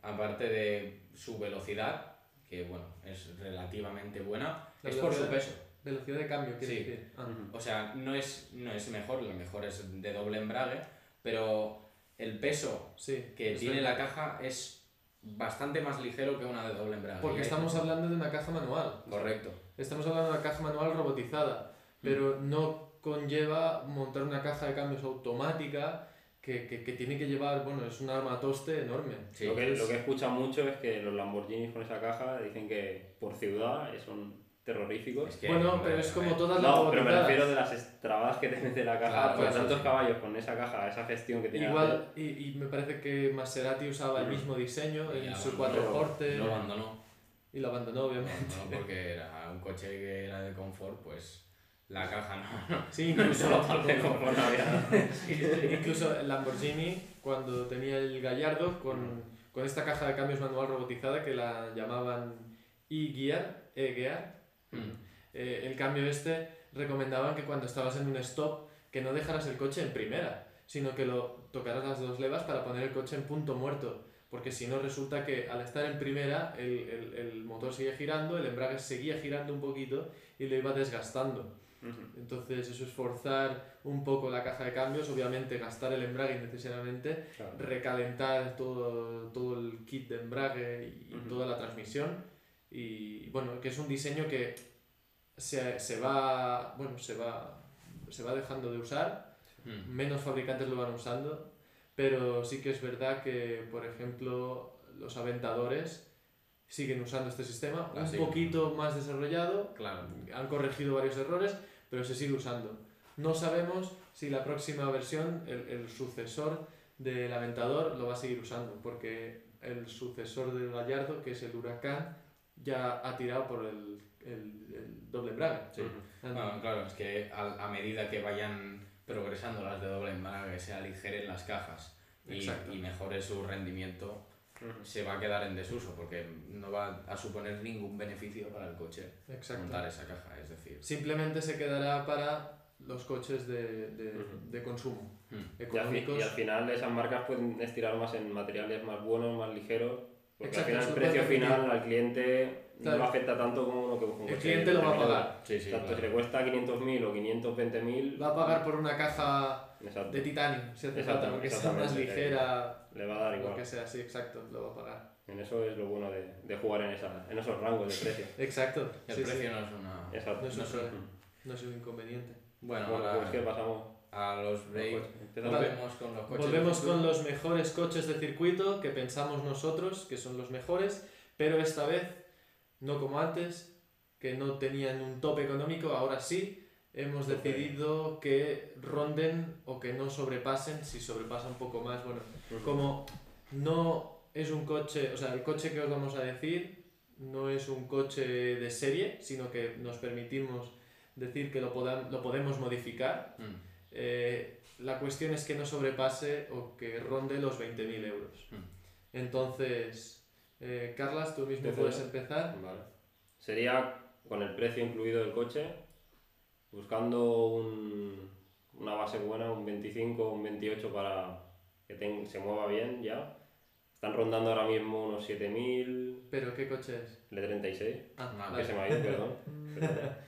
aparte de su velocidad, que bueno, es relativamente buena, es por su peso. Velocidad de cambio, quiere sí. decir. Ah. O sea, no es, no es mejor, lo mejor es de doble embrague, pero el peso que tiene la caja es bastante más ligero que una de doble embrague. Porque estamos hablando de una caja manual. Correcto. Estamos hablando de una caja manual robotizada, pero mm. no conlleva montar una caja de cambios automática que, que, que, tiene que llevar, bueno, es un arma toste enorme. lo, que, lo que escucha mucho es que los Lamborghinis con esa caja dicen que por ciudad son terroríficos. bueno, pero es como todas las No, pero me refiero de las estrabadas que tienes de la caja, con tantos caballos con esa caja, esa gestión que tiene. Igual, y, y, me parece que Maserati usaba el mismo diseño en su cuatro porte. Lo abandonó. Y lo abandonó, obviamente. Lo abandonó porque era un coche que era de confort, pues la caja no. Sí, incluso la parte de confort Incluso el Lamborghini, cuando tenía el Gallardo, con, con esta caja de cambios manual robotizada que la llamaban e-gear, e-gear, eh, el cambio este recomendaban que cuando estabas en un stop que no dejaras el coche en primera, sino que lo tocaras las dos levas para poner el coche en punto muerto. Porque si no resulta que al estar en primera el, el, el motor sigue girando, el embrague seguía girando un poquito y lo iba desgastando. Entonces eso es forzar un poco la caja de cambios, obviamente gastar el embrague innecesariamente, recalentar todo, todo el kit de embrague y toda la transmisión. Y bueno, que es un diseño que se, se va, bueno, se va, se va dejando de usar, hmm. menos fabricantes lo van usando, pero sí que es verdad que, por ejemplo, los aventadores siguen usando este sistema, un poquito más desarrollado, claro. han corregido varios errores, pero se sigue usando. No sabemos si la próxima versión, el, el sucesor del Aventador, lo va a seguir usando, porque el sucesor del Gallardo, que es el Huracán, ya ha tirado por el, el, el doble embrague. Sí. Bueno, claro, es que a, a, medida que vayan progresando las de doble embrague, se aligeren las cajas y, y mejore su rendimiento, se va a quedar en desuso porque no va a suponer ningún beneficio para el coche Exacto. montar esa caja. Es decir, simplemente se quedará para los coches de, de, de consumo económicos. Y al, y al final esas marcas pueden estirar más en materiales más buenos, más ligeros porque al final el precio final al cliente no lo afecta tanto como uno que un El cliente lo va a pagar. Sí, sí, Si le cuesta 500.000 o 520.000... Va a pagar por una caja de titanio, si hace falta, porque sea más ligera. Le va a dar igual. que sea así, exacto, lo va a pagar. En eso es lo bueno de, de jugar en, esa, en esos rangos de precio. exacto. El precio no es una... Exacto. No es, un, no es un inconveniente. Bueno, bueno pues que pasamos a los breaks. Volvemos con los coches. Volvemos con los mejores coches de circuito que pensamos nosotros que son los mejores, pero esta vez, no como antes, que no tenían un tope económico, ahora sí hemos decidido que ronden o que no sobrepasen, si sobrepasa un poco más, bueno, como no es un coche, o sea, el coche que os vamos a decir no es un coche de serie, sino que nos permitimos decir que lo, lo podemos modificar. Mm. Eh, la cuestión es que no sobrepase o que ronde los 20.000 euros. Hmm. Entonces, eh, Carlas, tú mismo puedes empezar. Vale. Sería con el precio incluido del coche, buscando un, una base buena, un 25, un 28 para que se mueva bien ya. Están rondando ahora mismo unos 7.000. ¿Pero qué coche es? El de 36. Ah, que se me ha ido, perdón.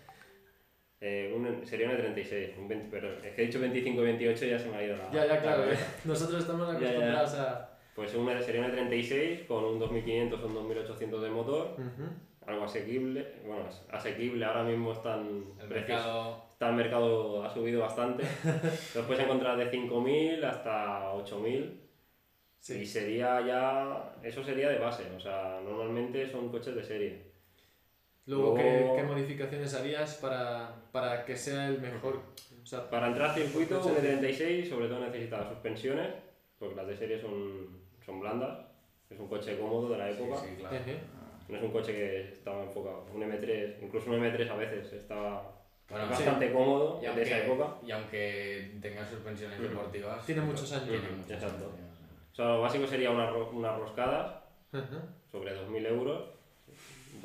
Eh, un sería un E36, un 20, pero es que he dicho 25 y 28 ya se me ha ido la. Ya, ya, claro. la eh. Nosotros estamos Ya, ya. acostumbrados a. Pues un, sería un E36 con un 2500 o un 2800 de motor, Ujú. Algo asequible. Bueno, es asequible, ahora mismo están El precios- mercado. Está el mercado, ha subido bastante. Los puedes encontrar de 5.000 hasta 8.000. Y Sí. sería ya. Eso sería de base. O sea, normalmente son coches de serie. Luego, ¿qué, Luego- qué modificaciones harías para, para que sea el mejor? O sea, Para entrar al circuito, Coche un de- E36 sobre todo necesita suspensiones, porque las de serie son, son blandas. Es un coche cómodo de la época. Sí, sí, claro. No es un coche que estaba enfocado. Un M3, incluso un M3 a veces estaba Bueno, bastante cómodo y de aunque, esa época. y aunque tenga suspensiones deportivas. Tiene muchos años. Tiene muchos exacto. años. O sea, lo básico sería unas unas roscadas sobre 2.000 euros.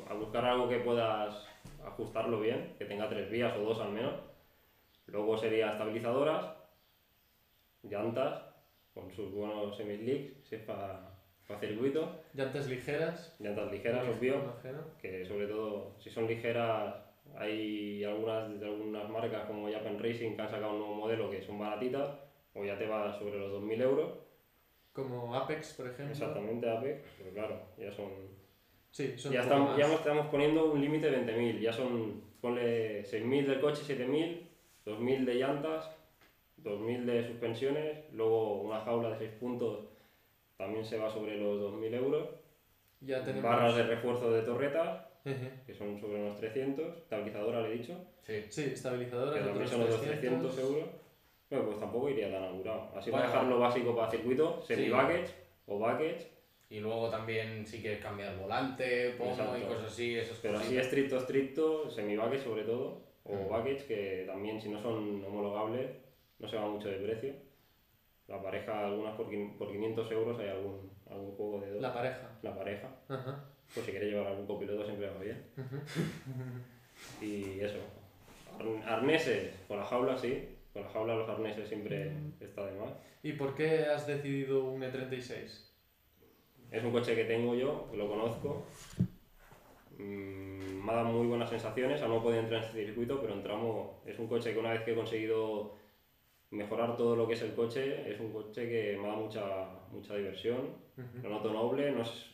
A buscar algo que puedas ajustarlo bien, que tenga tres vías o dos al menos. Luego sería estabilizadoras, llantas con sus buenos semi-slicks, si para circuito, Llantas ligeras. llantas ligeras, obvio, que sobre todo si son ligeras hay algunas de algunas marcas como Japan Racing que han sacado un nuevo modelo que son baratitas o ya te va sobre los 2.000 euros Como Apex, por ejemplo. exactamente Apex pero claro ya son Sí, son ya estamos, ya estamos poniendo un límite de 20.000 ya son ponle 6.000 del coche 7.000 2.000 de llantas 2.000 de suspensiones luego una jaula de 6 puntos también se va sobre los 2.000 euros Ya tenemos. barras de refuerzo de torretas que son sobre unos 300, estabilizadora le he dicho, Sí. Sí, estabilizadoras. que también son otros 300 euros. Bueno, pues tampoco iría tan apurado. Así para dejar lo básico para circuito, semi-baggage o baggage, Y luego también si quieres cambiar volante, pomo y Exacto. cosas así, esas pero así estricto, estricto, semi-baggage sobre todo, o Mm. baggage que también si no son homologables no se va mucho de precio. La pareja, algunas por, por 500 euros hay algún, algún juego de dos. La pareja. La pareja, Ajá. pues si quieres llevar algún copiloto siempre va bien. Y eso. Ar- Arneses, con la jaula sí. Con la jaula los arneses siempre está de más. ¿Y por qué has decidido un E E36? Es un coche que tengo yo, lo conozco. Mm, me ha dado muy buenas sensaciones. Aún no puedo entrar en este circuito, pero entramos. Es un coche que una vez que he conseguido mejorar todo lo que es el coche, es un coche que me da mucha, mucha diversión. Ujú. Lo noto noble. No es...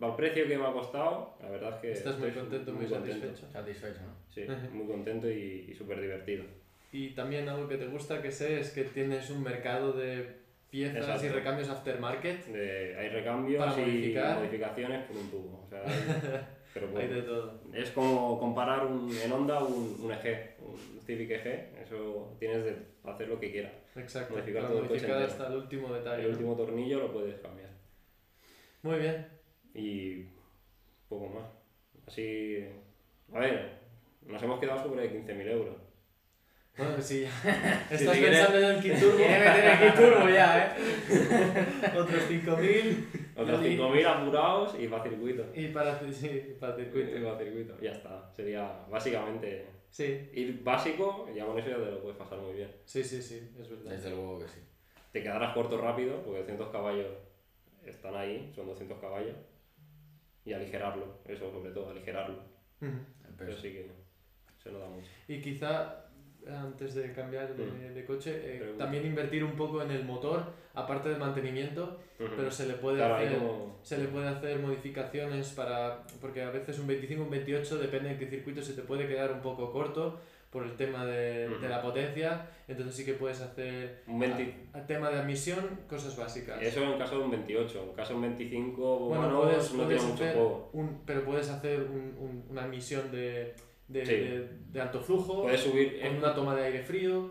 Al precio que me ha costado, la verdad es que. Estás muy estoy contento, muy contento. satisfecho. Satisfecho, ¿no? Sí, muy contento y, y súper divertido. Y también algo que te gusta que sé es que tienes un mercado de piezas y Exacto. recambios aftermarket. De- hay recambios Para y modificar. modificaciones por un tubo. O sea, hay- pero Hay bueno, de todo. es como comparar un, en Honda un, un EG, EG. Eso tienes de hacer lo que quieras. Exacto. Modificar para todo el coche entero. hasta el último detalle. El ¿no? último tornillo lo puedes cambiar. Muy bien. Y poco más. Así. A ver, nos hemos quedado sobre 15.000 euros. Bueno, pues sí. Estás pensando en el Kiturbo. Quiere meter el turbo ya, ¿eh? Otros 5.000. Otros Y- 5.000 apurados y va circuito. Y para, sí, para circuito. Y va circuito. Ya está. Sería básicamente Sí, ir básico y ya con eso ya te lo puedes pasar muy bien. sí, sí, sí, es verdad. Desde luego que sí. Te quedarás corto rápido porque 200 caballos están ahí, son 200 caballos. Y aligerarlo, eso sobre todo, aligerarlo. El Pero sí que se nota mucho. Y quizá antes de cambiar de, Mm. de coche, eh, también invertir un poco en el motor, aparte del mantenimiento, pero se le puede Claro, hacer como- se le puede hacer modificaciones para porque a veces un 25 un 28 depende de qué circuito se te puede quedar un poco corto por el tema de, Ujú. de la potencia entonces sí que puedes hacer un 20 a, a tema de admisión cosas básicas Eso en caso de un 28. En caso de un 25, bueno bueno, puedes, no puedes tiene mucho juego. un, pero puedes hacer un- un- una admisión de, de, Sí. de- de alto flujo Puedes subir. con eh, una toma de aire frío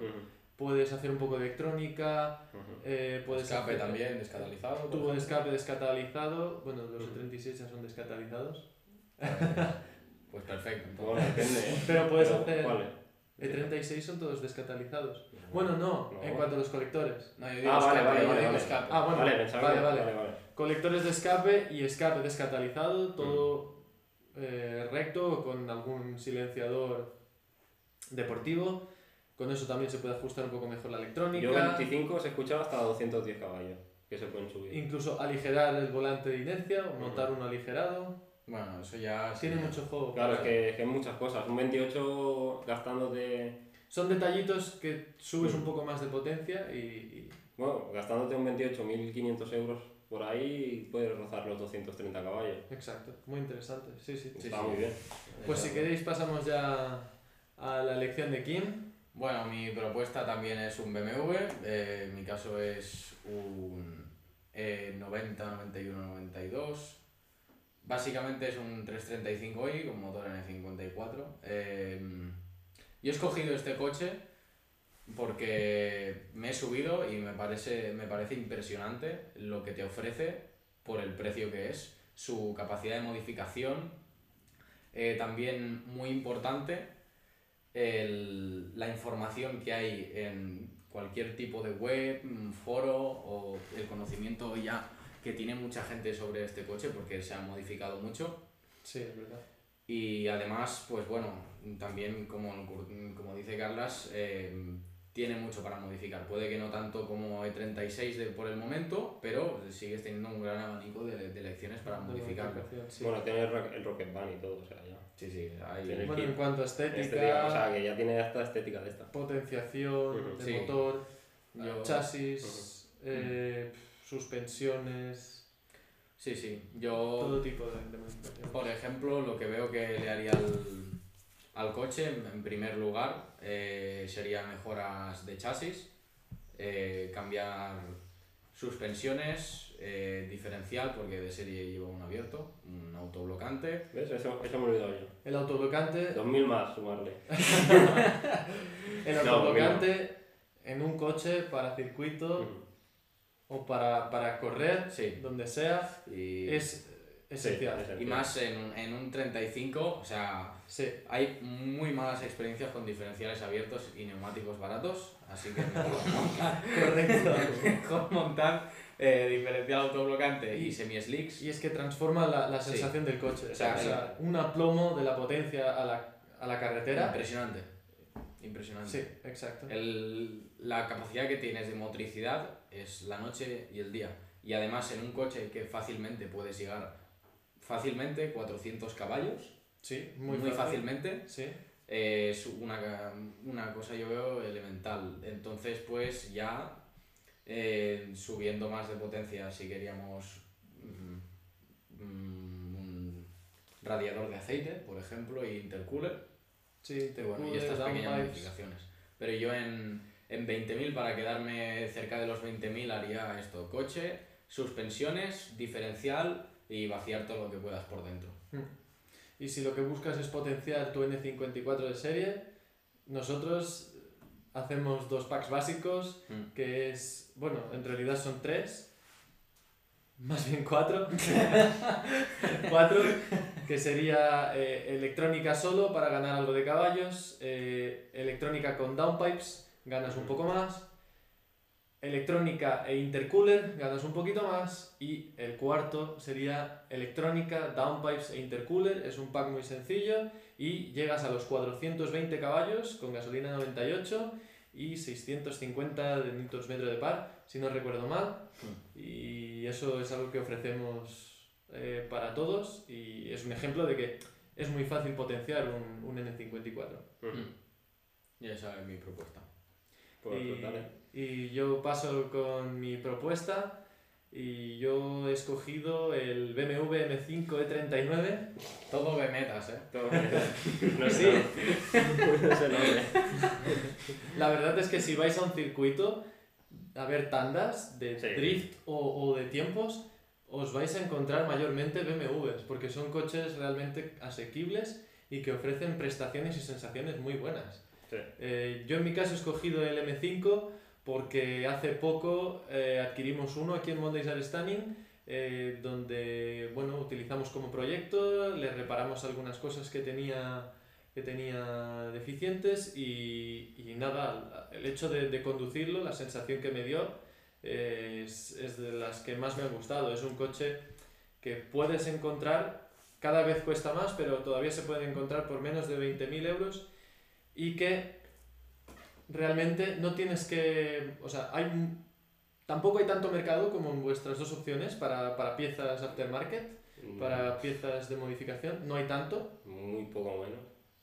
puedes hacer un poco de electrónica eh, puedes Escape hacer también, descatalizado. tubo de escape descatalizado bueno los Ujú. 36 ya son descatalizados Pues perfecto. entonces. Bueno, depende. ¿eh? Pero puedes Pero, hacer- ¿cuáles? E36 son todos descatalizados. Bueno, no, No. en cuanto a los colectores. No, yo digo Ah, vale, escape, vale, yo vale, digo vale. escape. Ah, bueno, vale, pensaba vale, que- vale. vale, vale. Colectores de escape y escape descatalizado, todo eh, recto con algún silenciador deportivo. Con eso también se puede ajustar un poco mejor la Yo electrónica. 25 se escuchaba hasta 210 caballos que se pueden subir. Incluso aligerar el volante de inercia o montar un aligerado. Bueno, eso ya... Tiene sí. mucho juego. Claro, es que, es que hay muchas cosas. Un 28 gastándote. Son detallitos que subes un Mm. poco más de potencia y... y- Bueno, gastándote un 28, 1500 euros por ahí, puedes rozar los 230 caballos. Exacto, muy interesante. Sí, sí. Sí, Está sí. muy bien. Pues si queréis pasamos ya a la elección de Kim. Bueno, mi propuesta también es un BMW, eh, en mi caso es un eh, 90, 91, 92. Básicamente es un 335i con motor N54. Eh, yo he escogido este coche porque me he subido y me parece, me parece impresionante lo que te ofrece por el precio que es, su capacidad de modificación, eh, también muy importante el- la información que hay en cualquier tipo de web, mm, foro o el conocimiento ya que tiene mucha gente sobre este coche porque se ha modificado mucho. Sí, es verdad. Y además, pues bueno, también como, como dice Carlas, eh, tiene mucho para modificar. Puede que no tanto como E36 de, por el momento, pero sigues teniendo un gran abanico de, de elecciones para modificarlo. sí. Bueno, tiene el, Rock- el Rocket Band y todo, o sea, ya. Sí, sí, hay... Tiene- Bueno, en cuanto a estética, Estética, o sea, que ya tiene esta estética de esta. potenciación de Sí. motor, Yo- chasis, eh, suspensiones, Sí, sí. Yo todo tipo de, de. Por ejemplo, lo que veo que le haría al, al coche, en primer lugar, eh, sería mejoras de chasis, eh, cambiar suspensiones, eh, diferencial, porque de serie lleva un abierto, un autoblocante. ¿Ves? Eso, eso me he olvidado yo. El autoblocante, 2000 más, sumarle. el No, autoblocante en un coche para circuito o para, para correr, Sí. donde sea, Y, es esencial. Sí, y más en, un- en un 35, o sea, Sí, hay muy malas experiencias con diferenciales abiertos y neumáticos baratos, así que mejor montar, correcto. mejor montar eh, diferencial autoblocante y semi-slicks. Y es que transforma la, la Sí. sensación del coche. O O sea, sea, un aplomo de la potencia a la, a la carretera. Impresionante. Impresionante. Sí, exacto. El- la capacidad que tienes de motricidad es la noche y el día. Y además en un coche que fácilmente puedes llegar fácilmente 400 caballos, Sí, muy, muy, fácil. fácilmente, Sí, eh, es una, una cosa yo veo elemental. Entonces pues ya eh, subiendo más de potencia si queríamos mm, mm, un radiador de aceite, por ejemplo, y intercooler, sí, y bueno, y intercooler, estas pequeñas downpipes. modificaciones. Pero yo en, en 20.000, para quedarme cerca de los 20.000, haría esto: coche, suspensiones, diferencial y vaciar todo lo que puedas por dentro. Y si lo que buscas es potenciar tu N54 de serie, nosotros hacemos dos packs básicos, Mm. que es, bueno, en realidad son tres, más bien cuatro. cuatro, que sería eh, electrónica solo para ganar algo de caballos, eh, electrónica con downpipes, ganas un poco más, electrónica e intercooler, ganas un poquito más, y el cuarto sería electrónica, downpipes e intercooler, es un pack muy sencillo, y llegas a los 420 caballos con gasolina 98 y 650 de metro de par, si no recuerdo mal. Y eso es algo que ofrecemos eh, para todos y es un ejemplo de que es muy fácil potenciar un, un N54. Ujú. Y esa es mi propuesta. Pues, y, dale. Y yo paso con mi propuesta y yo he escogido el BMW M5 E39. Todo metas, ¿eh? Todo bien. No Sí. La verdad es que si vais a un circuito a ver tandas de Sí. drift o, o de tiempos, os vais a encontrar mayormente BMWs, porque son coches realmente asequibles y que ofrecen prestaciones y sensaciones muy buenas. Sí. Eh, yo en mi caso he escogido el M5 porque hace poco eh, adquirimos uno aquí en Mondays Are Stunning, eh, donde bueno, utilizamos como proyecto, le reparamos algunas cosas que tenía, que tenía deficientes y, y nada, el hecho de, de conducirlo, la sensación que me dio eh, es, es de las que más me ha gustado. Es un coche que puedes encontrar, cada vez cuesta más, pero todavía se puede encontrar por menos de 20.000 euros y que realmente no tienes que, o sea, hay tampoco hay tanto mercado como en vuestras dos opciones para, para piezas aftermarket Mm, para piezas de modificación. No hay tanto. Muy poco menos.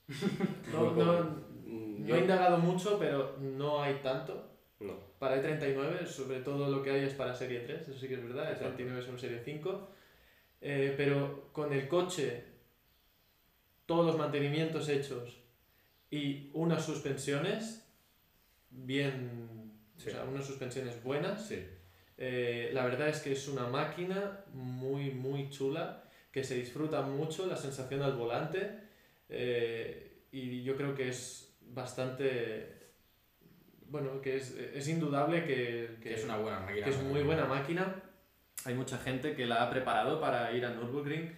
No, no, Mm, no he indagado mucho, pero no hay tanto. No. Para E39, sobre todo lo que hay es para Serie 3, eso sí que es verdad, Exacto. E39 es un Serie 5. Eh, pero con el coche, todos los mantenimientos hechos y unas suspensiones bien, Sí. o sea, unas suspensiones buenas, Sí. eh, la verdad es que es una máquina muy, muy chula, que se disfruta mucho, la sensación al volante, eh, y yo creo que es bastante, bueno, que es, es indudable que, Que es una buena máquina. que es muy buena máquina. Hay mucha gente que la ha preparado para ir a Nürburgring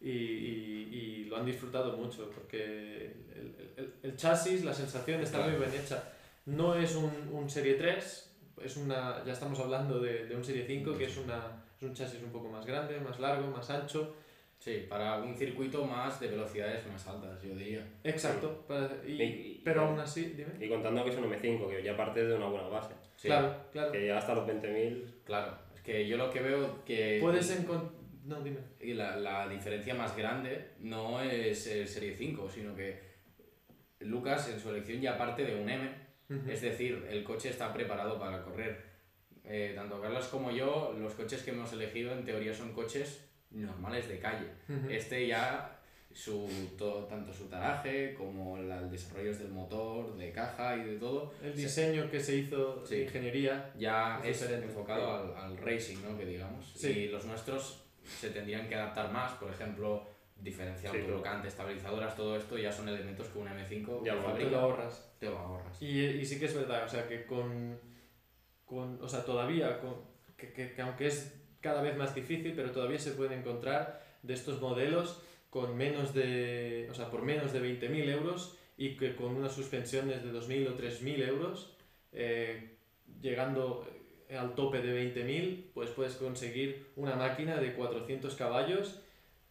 y, y- y lo han disfrutado mucho porque el, el- el chasis, la sensación está muy bien hecha. No es un, un Serie 3, es una, ya estamos hablando de, de un Serie 5 que es, una, es un chasis un poco más grande, más largo, más ancho. Sí, para un circuito más de velocidades más altas, yo diría. Exacto. para- y- Y- y- pero aún así, dime. Y contando que es un M5, que ya parte de una buena base. Sí, Claro, claro. Que ya hasta los 20.000. Claro, es que yo lo que veo que... Puedes encontrar... No, dime. Y la, la diferencia más grande no es el Serie 5, sino que Lucas en su elección ya parte de un M, Es decir, el coche está preparado para correr. Eh, tanto Carlos como yo, los coches que hemos elegido en teoría son coches normales de calle. Ujú. Este ya, su, todo, tanto su taraje como la- el desarrollo del motor, de caja y de todo, El se- diseño que se hizo Sí. de ingeniería ya Es es, enfocado al, al racing, ¿no? Que digamos. Sí. Y los nuestros se tendrían que adaptar más, por ejemplo, diferencial Sí, autoblocante, estabilizadoras, todo esto ya son elementos que un M5 Ya lo- te lo ahorras. te lo ahorras. Y, y sí que es verdad, o sea, que con, con o sea, todavía, con, que, que, que aunque es cada vez más difícil, pero todavía se pueden encontrar de estos modelos con menos de, o sea, por menos de 20.000 euros y que con unas suspensiones de 2.000 o 3.000 euros, eh, llegando eh, al tope de 20.000, pues puedes conseguir una máquina de 400 caballos,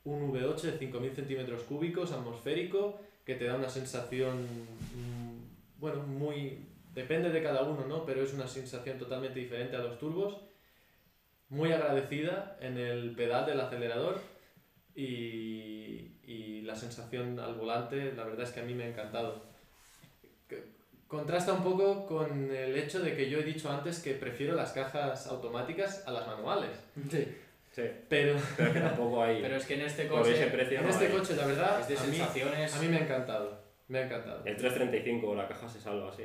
un V8 de 5.000 centímetros cúbicos atmosférico, que te da una sensación, mm, bueno, muy... Depende de cada uno, ¿no? Pero es una sensación totalmente diferente a los turbos. Muy agradecida en el pedal del acelerador y, y la sensación al volante, la verdad es que a mí me ha encantado. Contrasta un poco con el hecho de que yo he dicho antes que prefiero las cajas automáticas a las manuales. Sí. Sí, Pero pero es que tampoco hay. Pero es que en este coche precio en no este hay. coche, la verdad, es de a mí, sensaciones... a mí me ha encantado. Me ha encantado. El 335, la caja se salva así.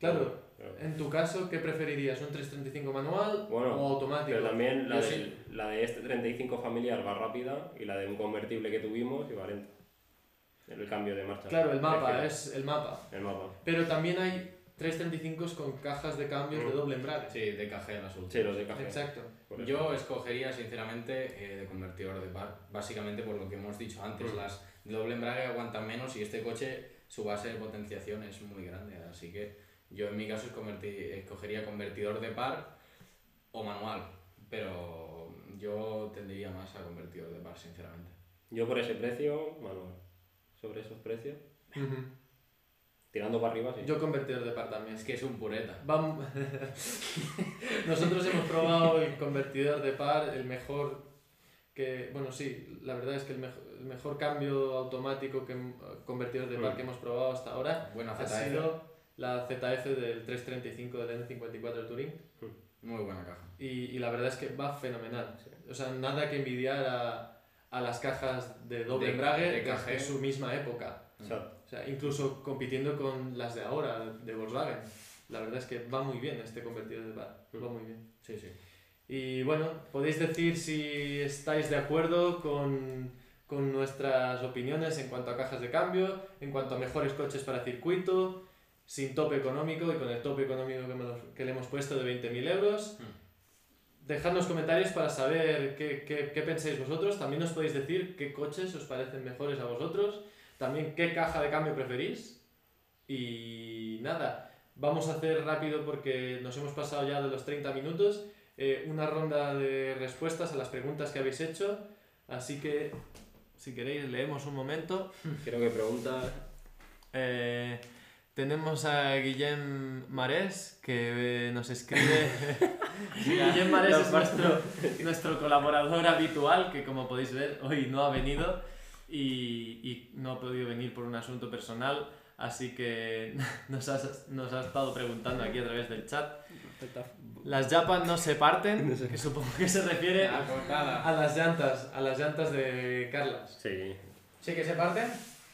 Claro, Pero, en tu caso, ¿qué preferirías? ¿Un 335 manual Bueno, o automático? pero también la, del- la de este 35 familiar va rápida y la de un convertible que tuvimos iba lenta. El cambio de marcha. Claro, el mapa, es el mapa. El mapa. Pero también hay 335 con cajas de cambios de Mm. doble embrague. Sí, de caja en azul. Sí, los de caja. Exacto. Yo escogería sinceramente eh, de convertidor de par, básicamente por lo que hemos dicho antes, Mm. las de doble embrague aguantan menos y este coche su base de potenciación es muy grande, así que yo en mi caso escogería convertidor de par o manual, pero yo tendería más a convertidor de par sinceramente. Yo por ese precio, manual. Sobre esos precios. Tirando para arriba, sí. Yo convertidor de par también. Es que es un pureta. Vam- Nosotros hemos probado el convertidor de par, el mejor que, bueno, sí, la verdad es que el, mejor el mejor cambio automático que convertidor de par Mm. que hemos probado hasta ahora Buena ha sido la ZF del 335 del N54 Touring muy buena caja. y, y la verdad es que va fenomenal. O sea, nada que envidiar a, a las cajas de doble De- embrague de de, cajé. de su misma época. Exacto. Sea, incluso compitiendo con las de ahora, de Volkswagen. La verdad es que va muy bien este convertidor de par, va muy bien. Sí, sí. Y bueno, podéis decir si estáis de acuerdo con, con nuestras opiniones en cuanto a cajas de cambio, en cuanto a mejores coches para circuito, sin tope económico y con el tope económico que, hemos- que le hemos puesto de 20.000 euros. Dejadnos comentarios para saber qué, qué, qué pensáis vosotros. También nos podéis decir qué coches os parecen mejores a vosotros. También qué caja de cambio preferís. Y nada, vamos a hacer rápido porque nos hemos pasado ya de los 30 minutos. eh, una ronda de respuestas a las preguntas que habéis hecho. Así que, si queréis, leemos un momento. Creo que pregunta. Eh, tenemos a Guillem Marés que eh, nos escribe. Guillem Marés es nuestro, nuestro colaborador habitual que, como podéis ver, hoy no ha venido y, y no ha podido venir por un asunto personal. Así que nos ha, nos ha estado preguntando aquí a través del chat. Las Japan no se parten, que supongo que se refiere a las llantas, a las llantas de Carlas. Sí. ¿Sí que se parten?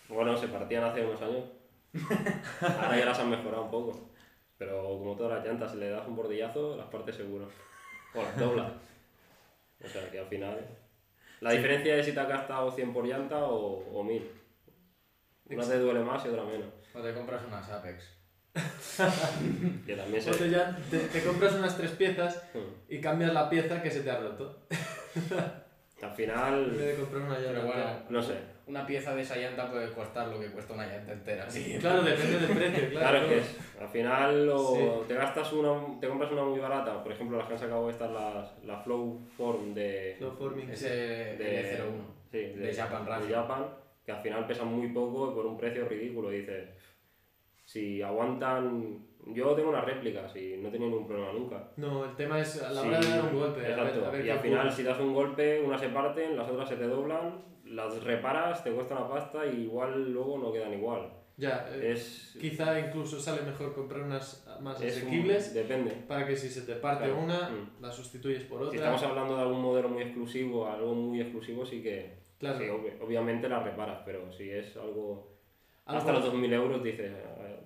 Bueno, se partían hace unos años. Ahora ya las han mejorado un poco. Pero como todas las llantas, si le das un bordillazo, las partes seguro. O las doblas. O sea que al final. La diferencia es si te has gastado 100 por llanta o, o 1000. Una te duele más y otra menos. O te compras unas Apex. Que también se. O te, ya- te- te compras unas tres piezas Mm. y cambias la pieza que se te ha roto. Al En final. vez de comprar una llanta. Bueno. No sé. Una pieza de esa llanta puede costar lo que cuesta una llanta entera. Sí, Claro, depende del precio, claro. Claro, es que es. Al final o Sí. te gastas una, te compras una muy barata, por ejemplo las que han sacado estas, las, la Flow Form de, Slow forming. Ese de, L01. sí, de Japan de Raffia. Japan, que al final pesan muy poco y por un precio ridículo. Dices, si aguantan, yo tengo unas réplicas y no tenido ningún problema nunca. No, el tema es a la Sí, hora de dar un golpe. a ver- Exacto. a ver y al final, ocurre. si das un golpe, unas se parten, las otras se te doblan, las reparas, te cuesta una pasta y igual luego no quedan igual. Ya, eh, Es, quizá incluso sale mejor comprar unas más es un- asequibles depende. para que si se te parte Claro. una, Mm. la sustituyes por otra. Si estamos hablando de algún modelo muy exclusivo, algo muy exclusivo, sí que Claro. sí, ob- obviamente la reparas, pero si es algo, Algo- hasta los 2.000 euros dices, eh,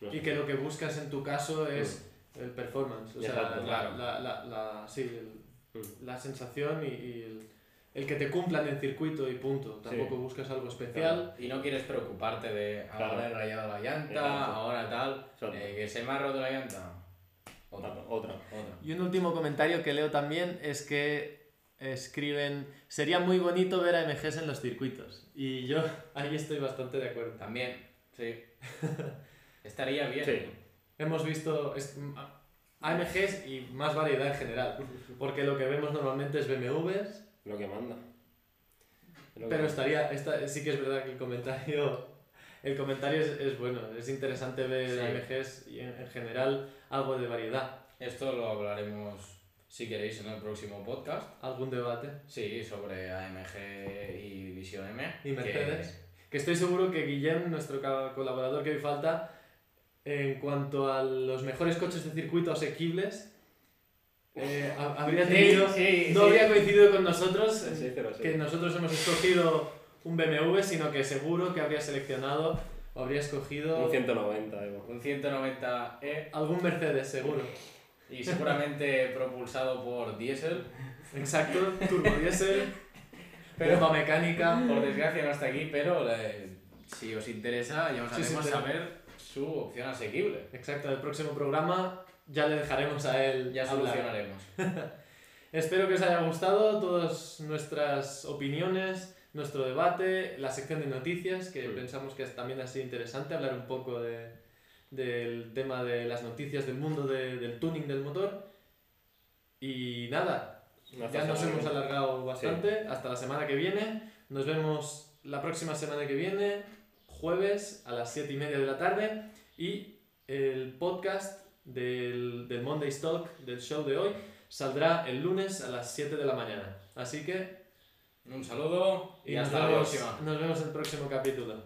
no sé. Y que lo que buscas en tu caso es el performance, o sea, Exacto, la, claro. la, la, la- sí, el- Mm. la sensación y, y el, el que te cumplan en circuito y punto. Tampoco buscas algo especial. Y no quieres preocuparte de ahora Claro. he rayado la llanta, Exacto. ahora tal, eh, que se me ha roto la llanta. Otra, Otra. otra. otra. Y un último comentario que leo también es que escriben, sería muy bonito ver a MGs en los circuitos. Y yo ahí estoy bastante de acuerdo. También, sí. Estaría bien. Sí, Hemos visto AMGs y más variedad en general, porque lo que vemos normalmente es BMWs, lo que manda. Lo que pero estaría, esta, sí que es verdad que el comentario, el comentario es, es bueno, es interesante ver Sí. AMGs y en, en general algo de variedad, Esto lo hablaremos, si queréis, en el próximo podcast. algún debate. Sí, sobre AMG y Vision M. Y que- Mercedes. Que estoy seguro que Guillem, nuestro colaborador que hoy falta, en cuanto a los mejores coches de circuito asequibles, eh, ha- habría Sí, tenido, sí, no sí. habría coincidido con nosotros, Sí, pero sí. que nosotros hemos escogido un BMW, sino que seguro que habría seleccionado o habría escogido Un 190, Evo. Un 190E algún Mercedes, seguro. y seguramente propulsado por diésel. Exacto, turbodiesel, Pero- bomba mecánica. Por desgracia no está aquí, pero eh, si os interesa, ya os Sí, sí, haremos pero- saber su opción asequible. Exacto, el próximo programa ya le dejaremos a él Ya hablar. solucionaremos. Espero que os haya gustado todas nuestras opiniones, nuestro debate, la sección de noticias, que Mm. pensamos que también ha sido interesante hablar un poco de, del tema de las noticias del mundo de- del tuning del motor. Y nada, Hasta ya nos hemos alargado bastante. Hasta la semana que viene. Nos vemos la próxima semana que viene, jueves a las 7 y media de la tarde. Y el podcast del, del Monday Stock, del show de hoy, saldrá el lunes a las 7 de la mañana. Así que Un saludo y, hasta la vemos- próxima. Nos vemos en el próximo capítulo.